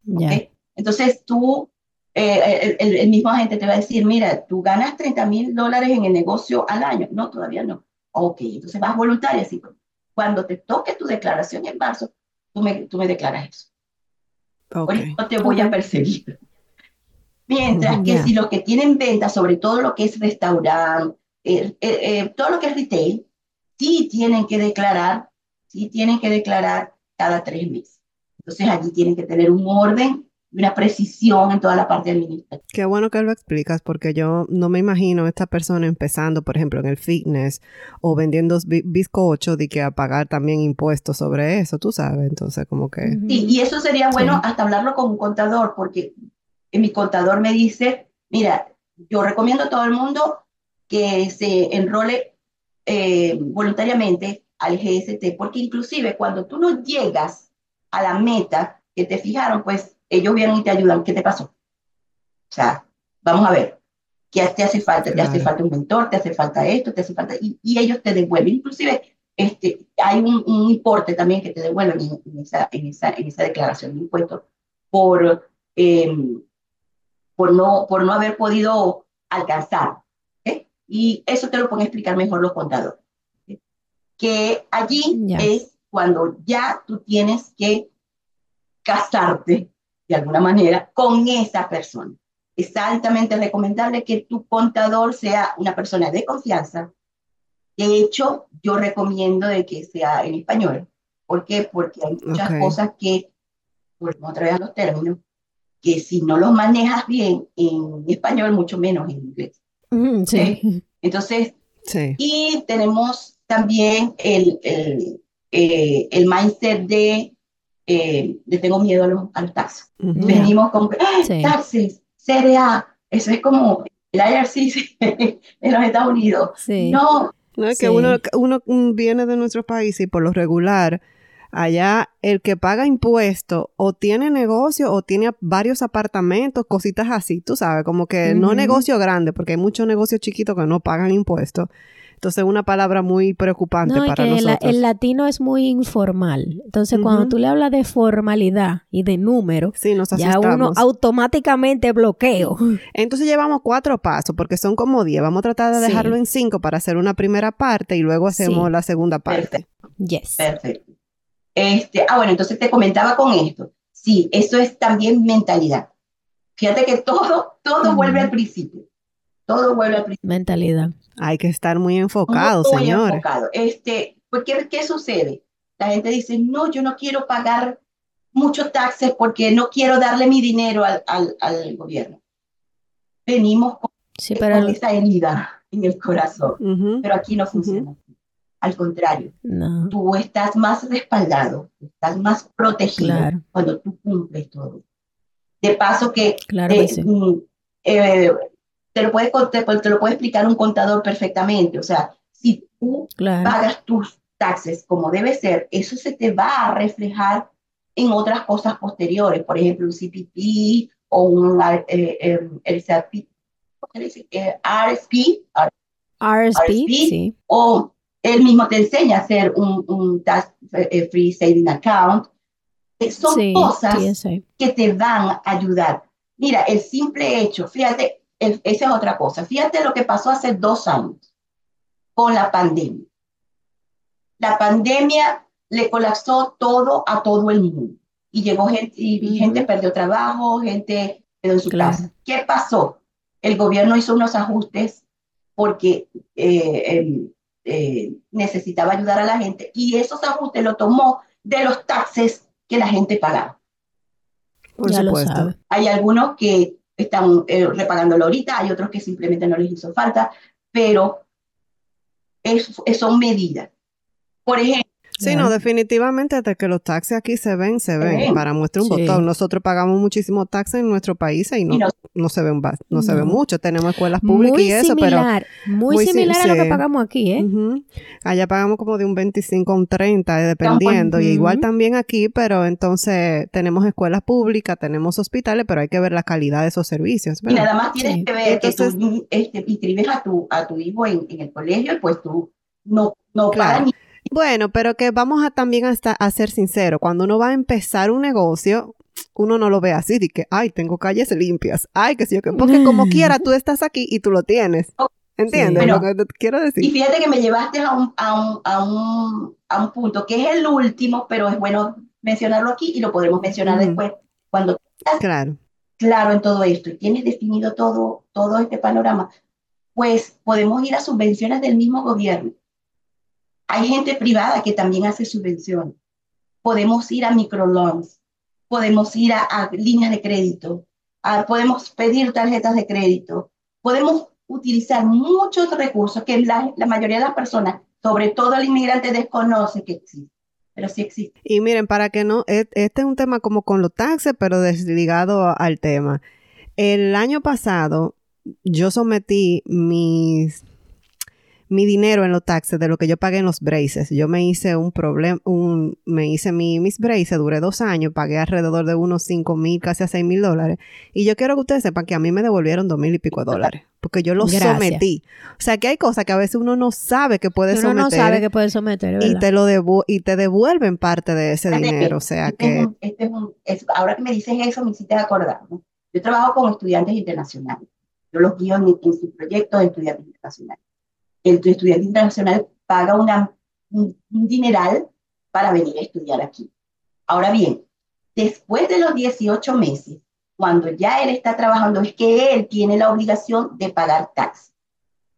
Entonces tú, eh, el, mismo agente te va a decir, mira, tú ganas 30 mil dólares en el negocio al año. No, todavía no. Ok, entonces vas voluntaria. Así, cuando te toque tu declaración en marzo, tú me, tú me declaras eso. Okay. no te voy a perseguir. Mientras que si lo que tienen venta, sobre todo lo que es restaurante, eh, eh, eh, todo lo que es retail, sí tienen que declarar, sí tienen que declarar cada tres meses. Entonces allí tienen que tener un orden una precisión en toda la parte administrativa. Qué bueno que lo explicas porque yo no me imagino esta persona empezando, por ejemplo, en el fitness o vendiendo bizcocho de que a pagar también impuestos sobre eso, tú sabes, entonces como que... Sí, y eso sería bueno hasta hablarlo con un contador porque mi contador me dice, mira, yo recomiendo a todo el mundo que se enrole eh, voluntariamente al GST, porque inclusive cuando tú no llegas a la meta que te fijaron, pues ellos vienen y te ayudan. ¿Qué te pasó? O sea, vamos a ver, ¿qué te hace falta? ¿Te hace falta un mentor? ¿Te hace falta esto? ¿Te hace falta? Y, y ellos te devuelven. Inclusive este, hay un, un, importe también que te devuelven en, esa, en, esa, en esa declaración de impuestos por, em, por, no, por no haber podido alcanzar. Y eso te lo pueden explicar mejor los contadores. Que allí es cuando ya tú tienes que casarte de alguna manera con esa persona. Es altamente recomendable que tu contador sea una persona de confianza. De hecho, yo recomiendo de que sea en español. ¿Por qué? Porque hay muchas cosas que, otra vez a los términos, que si no los manejas bien en español, mucho menos en inglés. sí. Entonces, sí. y tenemos también el, el, eh, el mindset de, eh, de, tengo miedo a los, a los. Venimos con ¡Ah, taxes, CRA, eso es como el IRC [laughs] de los Estados Unidos. No, no es que uno, uno viene de nuestro país y por lo regular Allá el que paga impuestos o tiene negocio o tiene varios apartamentos, cositas así, tú sabes, como que no negocio grande, porque hay muchos negocios chiquitos que no pagan impuestos. Entonces, una palabra muy preocupante para nosotros. El, latino es muy informal. Entonces, cuando tú le hablas de formalidad y de número, ya uno automáticamente bloqueo. Entonces, llevamos cuatro pasos, porque son como diez. Vamos a tratar de dejarlo en cinco para hacer una primera parte y luego hacemos la segunda parte. Yes. Perfecto. Este, ah, bueno, entonces te comentaba con esto. Sí, eso es también mentalidad. Fíjate que todo, todo vuelve al principio. Todo vuelve al principio. Mentalidad. Hay que estar muy enfocado, muy señor. enfocado. Este, porque, ¿qué sucede? La gente dice, no, yo no quiero pagar muchos taxes porque no quiero darle mi dinero al, al, al gobierno. Venimos con, esa herida en el corazón, pero aquí no funciona. Al contrario, tú estás más respaldado, estás más protegido cuando tú cumples todo. De paso que, eh, mm, eh, te, lo puede, te, lo puede explicar un contador perfectamente. O sea, si tú pagas tus taxes como debe ser, eso se te va a reflejar en otras cosas posteriores, por ejemplo, un CPP o un eh, em, el, RSP, RSP, sí. o él mismo te enseña a hacer un, un tax eh, free saving account. Eh, son cosas que te van a ayudar. Mira, el simple hecho, fíjate, esa es otra cosa. Fíjate lo que pasó hace dos años con la pandemia. La pandemia le colapsó todo a todo el mundo. Y llegó gente, y gente perdió trabajo, gente quedó en su casa. ¿Qué pasó? El gobierno hizo unos ajustes porque eh, eh, necesitaba ayudar a la gente y esos ajustes lo tomó de los taxes que la gente pagaba. Por supuesto. Hay algunos que están eh, repagándolo ahorita, hay otros que simplemente no les hizo falta, pero es, son medidas. Por ejemplo, Sí, no, definitivamente hasta que los taxes aquí se ven, se ven. Para muestra un botón. Nosotros pagamos muchísimo taxes en nuestro país y no, no, se ven no, se ve mucho. Tenemos escuelas públicas y eso, pero muy, similar a lo que pagamos aquí, ¿eh? Allá pagamos como de un 25 a un 30, dependiendo. Y igual también aquí, pero entonces tenemos escuelas públicas, tenemos hospitales, pero hay que ver la calidad de esos servicios. Y nada más tienes que ver que tú este, inscribes a tu, a tu hijo en, el colegio pues tú no, no pagas ni bueno, pero que vamos a también a, a ser sinceros, cuando uno va a empezar un negocio, uno no lo ve así, de que, ay, tengo calles limpias, ay, que sí, porque como quiera, tú estás aquí y tú lo tienes. ¿Entiendes lo que te quiero decir? Y fíjate que me llevaste a un, a, un, a, un, a un punto que es el último, pero es bueno mencionarlo aquí y lo podremos mencionar después cuando estás claro. claro en todo esto y tienes definido todo, todo este panorama, pues podemos ir a subvenciones del mismo gobierno. Hay gente privada que también hace subvenciones. Podemos ir a microloans, podemos ir a, líneas de crédito, podemos pedir tarjetas de crédito, podemos utilizar muchos recursos que la, mayoría de las personas, sobre todo el inmigrante, desconoce que existen pero sí existe. Y miren, para que no, e, este es un tema como con los taxes, pero desligado al tema. El año pasado yo sometí mis mi dinero en los taxes de lo que yo pagué en los braces. Yo me hice un problema, un, me hice mi, mis braces, duré dos años, pagué alrededor de unos cinco mil, casi a seis mil dólares. Y yo quiero que ustedes sepan que a mí me devolvieron dos mil y pico de dólares, porque yo lo sometí. O sea, que hay cosas que a veces uno no sabe que puede someter. Uno no sabe que puede someter, Y te, lo y te devuelven parte de ese dinero, o sea que... Este ahora que me dices eso, me hiciste acordar, Yo trabajo con estudiantes internacionales. Yo los guío en, en sus proyectos de estudiantes internacionales el estudiante internacional paga una, un, dineral para venir a estudiar aquí. Ahora bien, después de los 18 meses, cuando ya él está trabajando, es que él tiene la obligación de pagar taxes.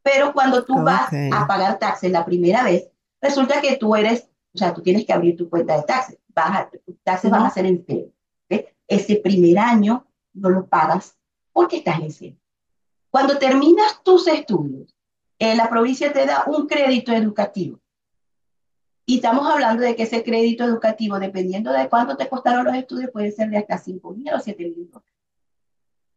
Pero cuando tú vas a pagar taxes la primera vez, resulta que tú eres, o sea, tú tienes que abrir tu cuenta de taxes. Vas tus taxes van a ser en cero. Ese primer año no lo pagas porque estás en cero. Cuando terminas tus estudios, eh, la provincia te da un crédito educativo. Y estamos hablando de que ese crédito educativo, dependiendo de cuánto te costaron los estudios, puede ser de hasta 5 mil o 7 mil dólares.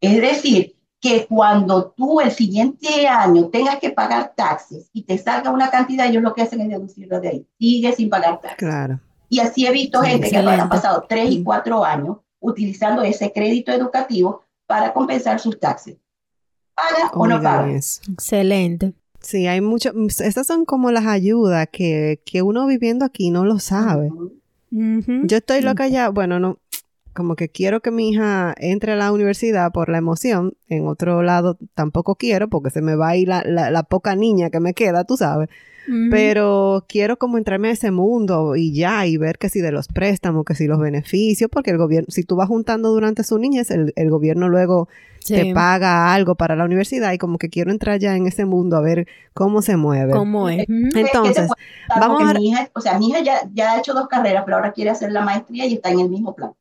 Es decir, que cuando tú el siguiente año tengas que pagar taxes y te salga una cantidad, ellos lo que hacen es deducirlo de ahí. Sigue sin pagar taxes. Claro. Y así he visto gente que ha pasado 3 y 4 años utilizando ese crédito educativo para compensar sus taxes. ¿Paga o no paga? Excelente. Sí, hay mucho, mm, estas son como las ayudas que, que uno viviendo aquí no lo sabe. Yo estoy loca ya, bueno, no, como que quiero que mi hija entre a la universidad por la emoción, en otro lado tampoco quiero porque se me va a ir la, la poca niña que me queda, tú sabes. Pero quiero como entrarme a ese mundo y ya, y ver que si de los préstamos, que si los beneficios, porque el gobierno, si tú vas juntando durante su niñez, el, el gobierno luego te paga algo para la universidad y como que quiero entrar ya en ese mundo a ver cómo se mueve. ¿Cómo es? Entonces, vamos a... Mi hija, o sea, mi hija ya, ya ha hecho dos carreras, pero ahora quiere hacer la maestría y está en el mismo plan.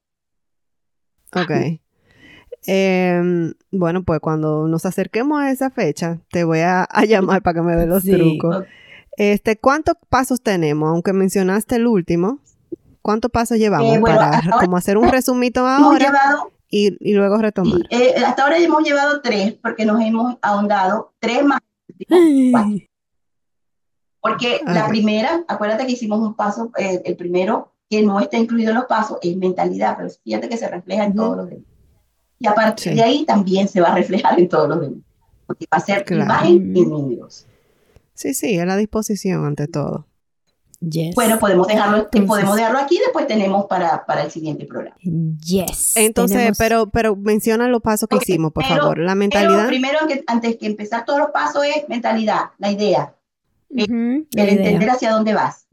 Ok. [laughs] Em, bueno, pues cuando nos acerquemos a esa fecha, te voy a, [laughs] llamar para que me dé los trucos. Este, ¿cuántos pasos tenemos? Aunque mencionaste el último, ¿cuántos pasos llevamos eh, para como hacer un resumito ahora y, y, luego retomar? Eh, hasta ahora hemos llevado tres porque nos hemos ahondado tres más. Porque la primera, acuérdate que hicimos un paso, eh, el primero que no está incluido en los pasos es mentalidad, pero fíjate que se refleja en todos los demás. Y a partir de ahí también se va a reflejar en todos los demás, porque va a ser imagen y números. Sí, sí, a la disposición ante todo. Bueno, podemos dejarlo, podemos dejarlo aquí, después tenemos para, para el siguiente programa. Yes. Entonces, pero, pero menciona los pasos que hicimos, por favor. La mentalidad. primero, antes que empezar todos los pasos, es mentalidad, la idea. Eh, el entender hacia dónde vas.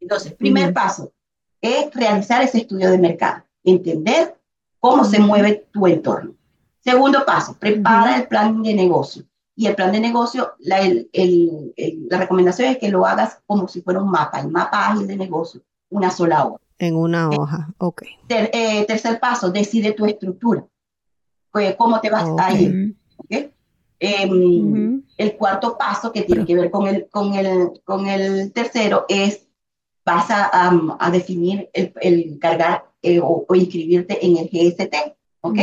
Entonces, primer paso es realizar ese estudio de mercado, entender cómo se mueve tu entorno. Segundo paso, prepara el plan de negocio. Y el plan de negocio, la, el, el, la recomendación es que lo hagas como si fuera un mapa, el mapa ágil de negocio, una sola hoja. En una hoja, ok. Eh, tercer paso, decide tu estructura. Pues, ¿Cómo te vas a ir? ¿okay? Em, el cuarto paso, que tiene que ver con el, con el, con el tercero, es vas a, a definir el, el cargar eh, o, inscribirte en el GST. ¿Ok?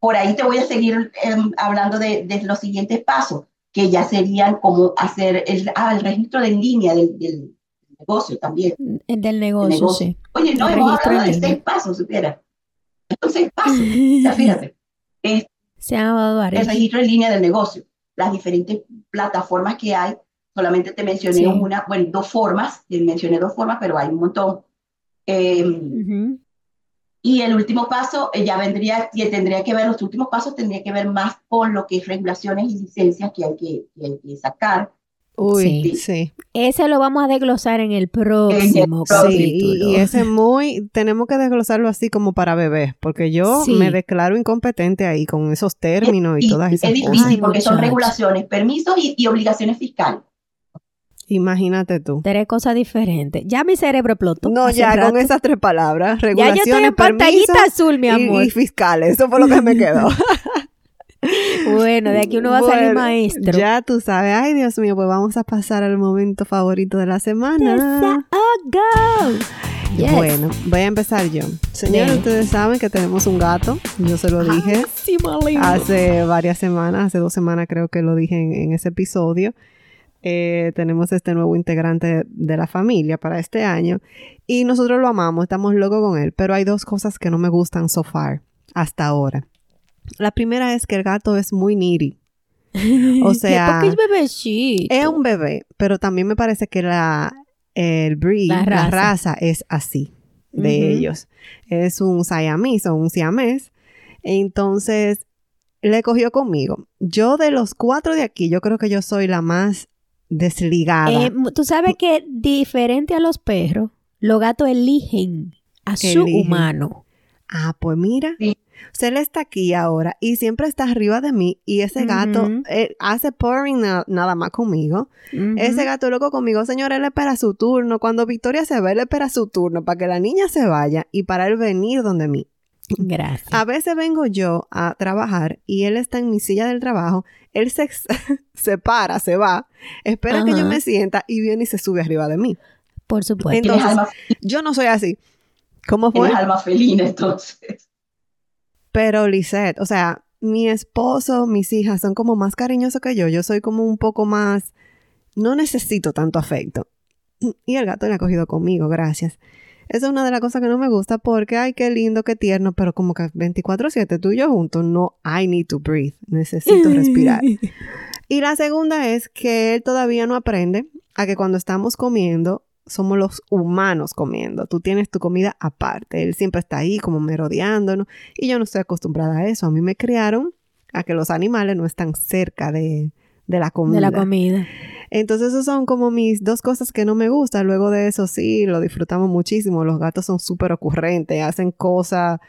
Por ahí te voy a seguir em, hablando de, de, los siguientes pasos, que ya serían como hacer el, ah, el registro de línea del, del negocio también. El del negocio, sí. Oye, no, hemos hablado de seis pasos, supiera. Estos seis [laughs] pasos, ya fíjate. Se han dado El registro de línea del negocio, las diferentes plataformas que hay. Solamente te mencioné una, bueno, dos formas, te mencioné dos formas, pero hay un montón. Eh, y el último paso eh, ya vendría, tendría que ver, los últimos pasos tendría que ver más con lo que es regulaciones y licencias que hay que, sacar. Uy, sí. Ese lo vamos a desglosar en el próximo Sí, y, ese muy, tenemos que desglosarlo así como para bebés, porque yo me declaro incompetente ahí con esos términos y, todas esas cosas. Es difícil porque son regulaciones, permisos y obligaciones fiscales. Imagínate tú. Tres cosas diferentes. Ya mi cerebro explotó. No, ya con esas tres palabras. Regulaciones, ya yo estoy en pantallita azul, mi amor. Y, fiscales. Eso fue lo que me quedó. [laughs] bueno, de aquí uno va a salir maestro. Ya tú sabes. Ay, Dios mío, pues vamos a pasar al momento favorito de la semana. go. Bueno, voy a empezar yo. Señores, ustedes saben que tenemos un gato. Yo se lo dije hace varias semanas, hace dos semanas creo que lo dije en ese episodio. Eh, tenemos este nuevo integrante de la familia para este año y nosotros lo amamos, estamos locos con él, pero hay dos cosas que no me gustan so far, hasta ahora. La primera es que el gato es muy needy. O [laughs] sea, es bebecito. Es un bebé, pero también me parece que la, el breed, la raza, es así de ellos. Es un siamés o un siamés. Entonces, le cogió conmigo. Yo de los cuatro de aquí, yo creo que yo soy la más desligada. Eh, Tú sabes que diferente a los perros, los gatos eligen a su humano. Ah, pues mira. se O él está aquí ahora y siempre está arriba de mí y ese gato eh, hace purring nada más conmigo. Ese gato loco conmigo, señor, él espera su turno. Cuando Victoria se va, él espera su turno para que la niña se vaya y para él venir donde mí. Gracias. A veces vengo yo a trabajar y él está en mi silla del trabajo, él se, [laughs] se para, se va, espera que yo me sienta y viene y se sube arriba de mí. Por supuesto. Entonces, yo no soy así. ¿Cómo fue? Eres alma felina, entonces. Pero Lisette, o sea, mi esposo, mis hijas son como más cariñosos que yo. Yo soy como un poco más... No necesito tanto afecto. Y el gato le ha cogido conmigo, gracias. Esa es una de las cosas que no me gusta porque, ay, qué lindo, qué tierno, pero como que 24/7 tú y yo juntos, no, I need to breathe, necesito respirar. [laughs] y la segunda es que él todavía no aprende a que cuando estamos comiendo, somos los humanos comiendo. Tú tienes tu comida aparte. Él siempre está ahí como merodeándonos y yo no estoy acostumbrada a eso. A mí me criaron a que los animales no están cerca de, de la comida. De la comida. Entonces, esos son como mis dos cosas que no me gustan. Luego de eso, sí, lo disfrutamos muchísimo. Los gatos son súper ocurrentes, hacen cosas,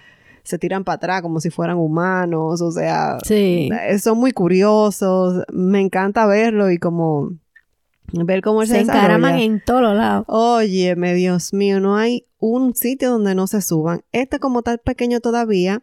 se tiran para atrás como si fueran humanos. O sea, sí. Eh, son muy curiosos. Me encanta verlo y como ver cómo se, se encaraman en todos lados. Oye, Dios mío, no hay un sitio donde no se suban. Este como tal pequeño todavía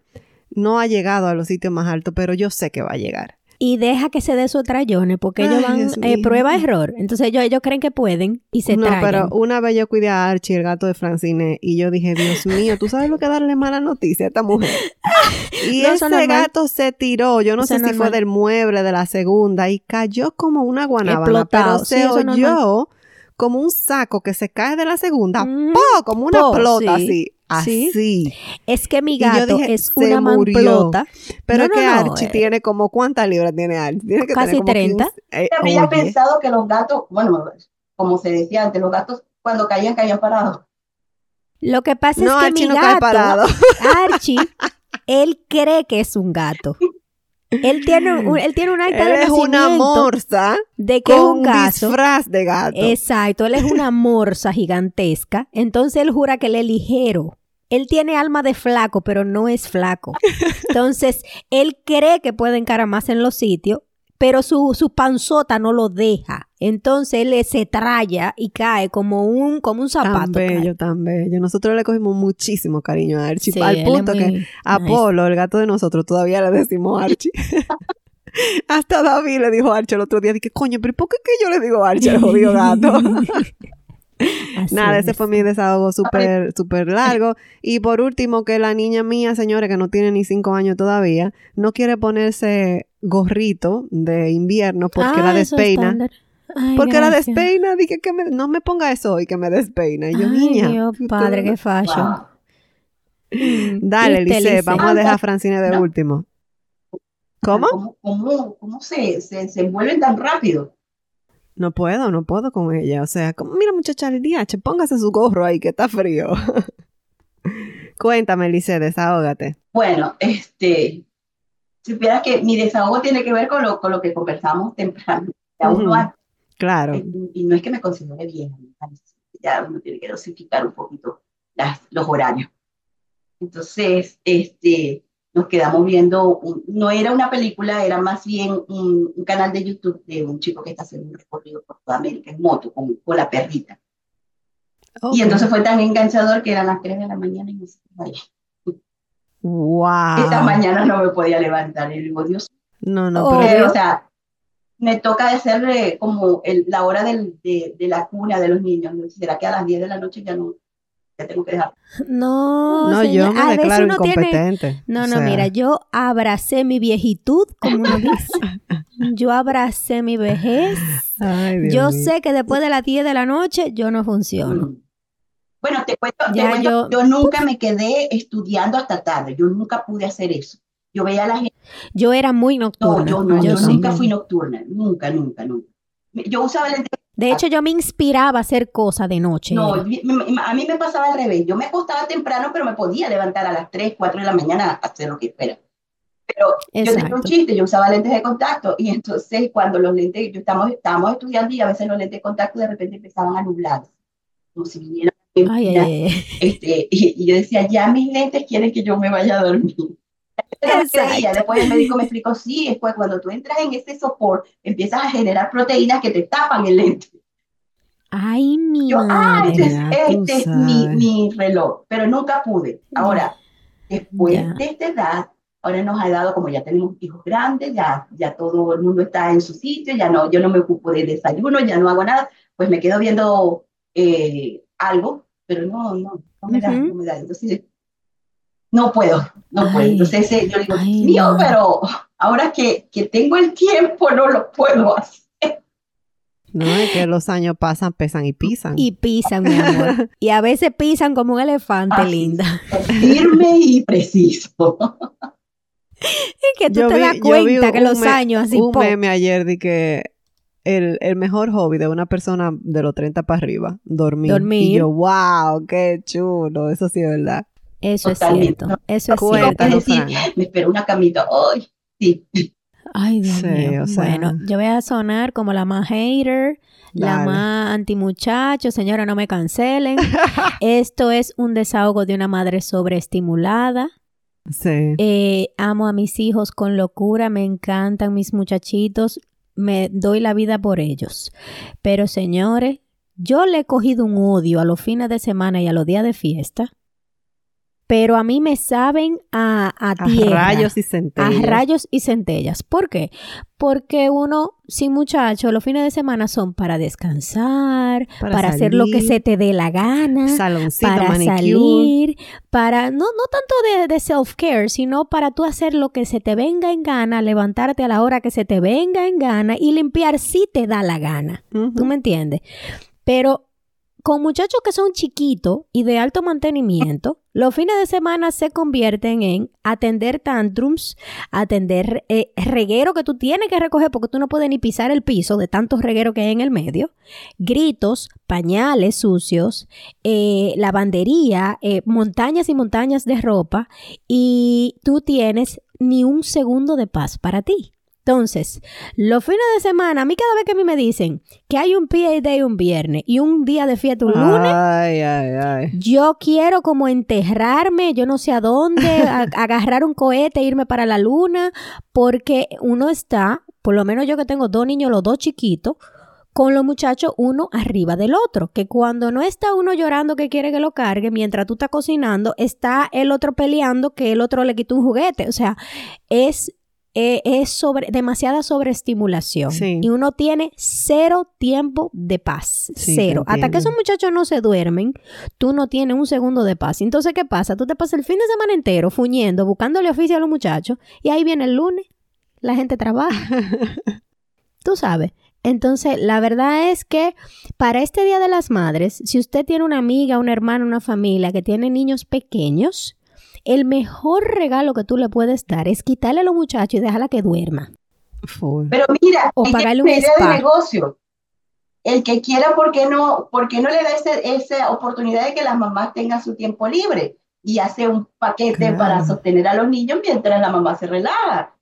no ha llegado a los sitios más altos, pero yo sé que va a llegar y deja que se dé su trayone porque ellos van eh, prueba error. Entonces ellos, ellos creen que pueden y se No, pero una vez yo cuidé a Archie, el gato de Francine, y yo dije, Dios mío, ¿tú sabes lo que darle mala noticia a esta mujer? [laughs] y ese gato se tiró, yo no sé si fue del mueble de la segunda, y cayó como una guanábana, pero se oyó como un saco que se cae de la segunda, mm, como una pelota así. Así. Es que mi gato es una mamplota. Pero es que Archie eh. tiene como, ¿cuántas libras tiene Archie? casi 30. Eh, había pensado que los gatos, bueno, como se decía antes, los gatos cuando caían, caían parados. Lo que pasa es que mi gato, Archie, él cree que es un gato. [laughs] Él tiene, un, él tiene un acta él es una morsa de que con un gato. disfraz de gato. Exacto, él es una [laughs] morsa gigantesca. Entonces él jura que él es ligero. Él tiene alma de flaco, pero no es flaco. [laughs] Entonces, él cree que puede encaramarse en los sitios pero su, su panzota no lo deja. Entonces él se traya y cae como un, como un zapato. Tan bello, tan bello. Nosotros le cogimos muchísimo cariño a Archie. al punto que Apolo, el gato de nosotros, todavía le decimos [laughs] Archie. Hasta David le dijo a Archie el otro día, dije, coño, pero ¿por qué que yo le digo Archie al jodido gato? [laughs] Nada, ese fue mi desahogo súper, súper largo. Y por último, que la niña mía, señores, que no tiene ni cinco años todavía, no quiere ponerse gorrito de invierno porque la ah, despeina. porque la despeina, dije que no me ponga eso hoy que me despeina. Y yo, niña. Dios, [laughs] padre, qué fashion. Dale, Lice, vamos a dejar a Francine de último. ¿Cómo? ¿Cómo, cómo, se, se, se envuelven tan rápido? No puedo, no puedo con ella. O sea, como, mira muchacha, el DH, póngase su gorro ahí que está frío. [laughs] Cuéntame, Lice, desahógate. Bueno, este, supieras que mi desahogo tiene que ver con lo, con lo que conversamos temprano. claro. Y, no es que me considere bien, ya uno tiene que dosificar un poquito las, los horarios. Entonces, este, nos quedamos viendo, no era una película, era más bien un, canal de YouTube de un chico que está haciendo un recorrido por toda América en moto con, con la perrita. Y entonces fue tan enganchador que eran las 3 de la mañana y me vaya. Wow. Esta mañana no me podía levantar y digo, Dios. No, no, pero... o sea, me toca hacer como el, la hora del, de, de, la cuna de los niños. ¿Será que a las 10 de la noche ya no, Tengo que dejar. No, No, yo me a veces declaro uno tiene- incompetente. No, O no, sea, mira, yo abracé mi viejitud, como uno dice. [laughs] Yo abracé mi vejez. ay, Dios Yo mío. sé que después de las 10 de la noche yo no funciono. Mm. Bueno, te cuento, te cuento, yo- yo, nunca me quedé estudiando hasta tarde, yo nunca pude hacer eso. Yo veía a la gente, Yo era muy no, nocturna. yo no, yo, sí. nunca fui nocturna, nunca, nunca, nunca. Yo usaba lentes, De hecho, yo me inspiraba a hacer cosas de noche. no, a mí me pasaba al revés, yo me acostaba temprano, pero me podía levantar a las 3, 4 de la mañana a hacer lo que fuera. Pero yo tenía un chiste, yo usaba lentes de contacto y entonces cuando los lentes, yo estábamos, estábamos estudiando y a veces los lentes de contacto de repente empezaban a nublarse, como si vinieran Ay, ay, ay. Este, y, y yo decía, ya mis lentes quieren que yo me vaya a dormir. Después el médico me explicó, sí, después cuando tú entras en ese sopor, empiezas a generar proteínas que te tapan el lente. Ay, mi Yo, ah, este es, este es mi, mi reloj, pero nunca pude. Ahora, después de esta edad, ahora nos ha dado, como ya tenemos hijos grandes, ya, ya todo el mundo está en su sitio, ya no, yo no me ocupo de desayuno, ya no hago nada, pues me quedo viendo eh, algo, pero no, no, no me da, no me da. Entonces, no puedo, no puedo. Ay, Entonces, eh, yo digo, ay, Dios mío, no. pero ahora que, que tengo el tiempo, no lo puedo hacer. No, es que los años pasan, pesan y pisan. Y pisan, mi amor. [laughs] Y a veces pisan como un elefante, Así. linda. Firme y preciso. [laughs] Es que tú Yo te vi- das cuenta que los me- años así, un po, meme ayer de que el, el mejor hobby de una persona de los 30 para arriba, dormir. Dormir. Y yo, wow, qué chulo. Eso sí es verdad. Eso es cierto. Eso es Cuéntanos, cierto. decir, me espero una camita hoy. Sí, Ay, Dios Sí, mío. o sea. Bueno, yo voy a sonar como la más hater, la más anti-muchacho. Señora, no me cancelen. [laughs] Esto es un desahogo de una madre sobreestimulada. Sí. Eh, amo a mis hijos con locura, me encantan mis muchachitos, me doy la vida por ellos. Pero señores, yo le he cogido un odio a los fines de semana y a los días de fiesta. Pero a mí me saben a, a A tierra. rayos y A centellas. rayos y centellas. ¿Por qué? Porque uno, sin muchacho, los fines de semana son para descansar, para, Para hacer lo que se te dé la gana, Saloncito, para manicure. salir, para, no, no tanto de, de self-care, sino para tú hacer lo que se te venga en gana, levantarte a la hora que se te venga en gana y limpiar si te da la gana. ¿Tú me entiendes? Pero con muchachos que son chiquitos y de alto mantenimiento, [laughs] los fines de semana se convierten en atender tantrums, atender eh, reguero que tú tienes que recoger porque tú no puedes ni pisar el piso de tantos regueros que hay en el medio, gritos, pañales sucios, eh, lavandería, eh, montañas y montañas de ropa y tú tienes ni un segundo de paz para ti. Entonces, los fines de semana, a mí cada vez que a mí me dicen que hay un PA Day un viernes y un día de fiesta un lunes, Ay, ay, ay. yo quiero como enterrarme, yo no sé a dónde, [laughs] a- agarrar un cohete e irme para la luna, porque uno está, por lo menos yo que tengo dos niños, los dos chiquitos, con los muchachos uno arriba del otro, que cuando no está uno llorando que quiere que lo cargue, mientras tú estás cocinando, está el otro peleando que el otro le quitó un juguete, o sea, es... eh, es sobre, demasiada sobreestimulación Sí. y uno tiene cero tiempo de paz, Sí, cero. Hasta que esos muchachos no se duermen, tú no tienes un segundo de paz. Entonces, ¿qué pasa? Tú te pasas el fin de semana entero fuñendo, buscándole oficio a los muchachos, y ahí viene el lunes, la gente trabaja. [laughs] tú sabes. Entonces, la verdad es que para este Día de las Madres, si usted tiene una amiga, una hermana, una familia que tiene niños pequeños, el mejor regalo que tú le puedes dar es quitarle a los muchachos y dejarla que duerma. Full. Pero mira, O pagarle una un idea spa. de negocio. El que quiera, ¿por qué no, por qué no le da ese- esa oportunidad de que las mamás tengan su tiempo libre? Y hace un paquete Claro. para sostener a los niños mientras la mamá se relaja.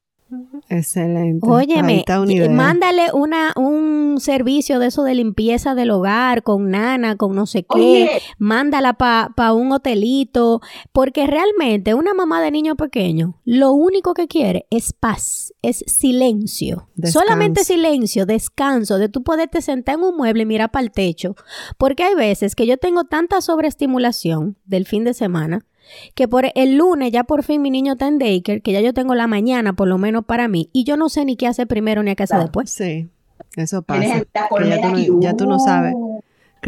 Excelente. Óyeme, mándale una, un servicio de eso de limpieza del hogar con nana, con no sé qué. Oye, Mándala para un hotelito, porque realmente una mamá de niño pequeño lo único que quiere es paz, es silencio. Descanso. Solamente silencio, descanso, de tú poderte sentar en un mueble y mirar para el techo. Porque hay veces que yo tengo tanta sobreestimulación del fin de semana que por el lunes ya por fin mi niño está en daycare, que ya yo tengo la mañana por lo menos para mí y yo no sé ni qué hacer primero ni qué hacer Claro. después. Sí, eso pasa. ya, tú no, ya tú no sabes. Uh,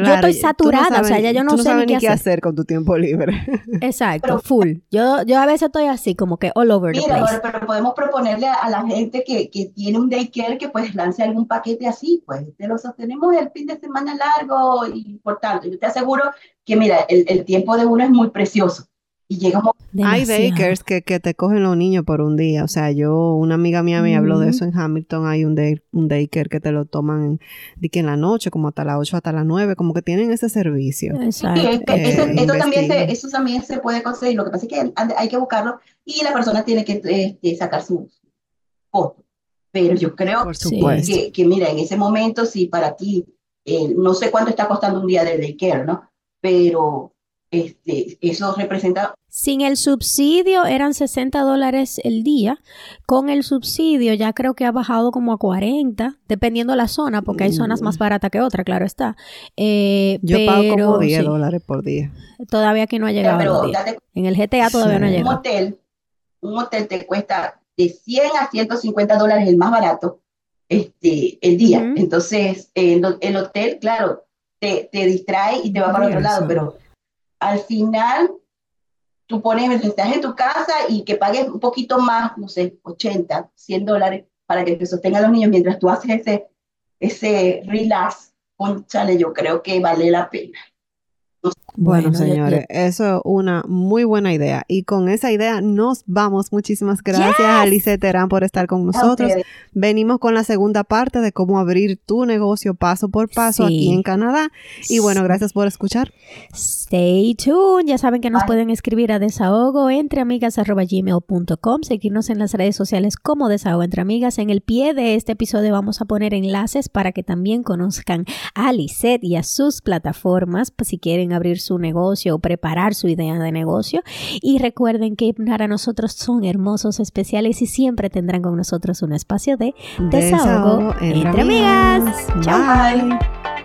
yo estoy saturada, o sea, ya yo no, sé ni qué, hacer. con tu tiempo libre. Exacto, full. Yo, yo a veces estoy así, como que all over the place. Pero, podemos proponerle a, la gente que, que, tiene un daycare que pues lance algún paquete así, pues te lo sostenemos el fin de semana largo y por tanto, yo te aseguro que mira, el, el tiempo de uno es muy precioso y llegamos... Hay daycares que, que, te cogen los niños por un día. O sea, yo, una amiga mía me habló de eso en Hamilton. Hay un, day, un daycare que te lo toman de que en la noche, como hasta las 8, hasta las 9, como que tienen ese servicio. Exacto. Sí, eso, también se, eso también se puede conseguir. Lo que pasa es que hay que buscarlo y la persona tiene que este, sacar su foto. Pero yo creo que, que, mira, en ese momento, si para ti, eh, no sé cuánto está costando un día de daycare, ¿no? Pero este, eso representa... Sin el subsidio eran 60 dólares el día. Con el subsidio ya creo que ha bajado como a 40, dependiendo la zona, porque hay zonas más mm. baratas que otras, claro está. Eh, Yo pago como 10 dólares por día. Todavía que no ha llegado. en el GTA todavía no ha llegado. Un hotel, un hotel te cuesta de 100 a 150 dólares el más barato este, el día. Entonces, el, hotel, claro, te, te, distrae y te va para otro lado, pero al final tú pones, estás en tu casa y que pagues un poquito más, no sé, 80, 100 dólares para que te sostengan los niños mientras tú haces ese, ese relax, chale, yo creo que vale la pena. Bueno, señores, eso es una muy buena idea. Y con esa idea nos vamos. Muchísimas gracias, Alice Terán, por estar con nosotros. Venimos con la segunda parte de cómo abrir tu negocio paso por paso aquí en Canadá. Y bueno, gracias por escuchar. Stay tuned. Ya saben que nos pueden escribir a desahogo entre amigas.gmail.com, seguirnos en las redes sociales como Desahogo entre Amigas. En el pie de este episodio vamos a poner enlaces para que también conozcan a Lisette y a sus plataformas, pues, si quieren abrir su negocio o preparar su idea de negocio. Y recuerden que para nosotros son hermosos, especiales y siempre tendrán con nosotros un espacio de desahogo, entre, amigas. Chao.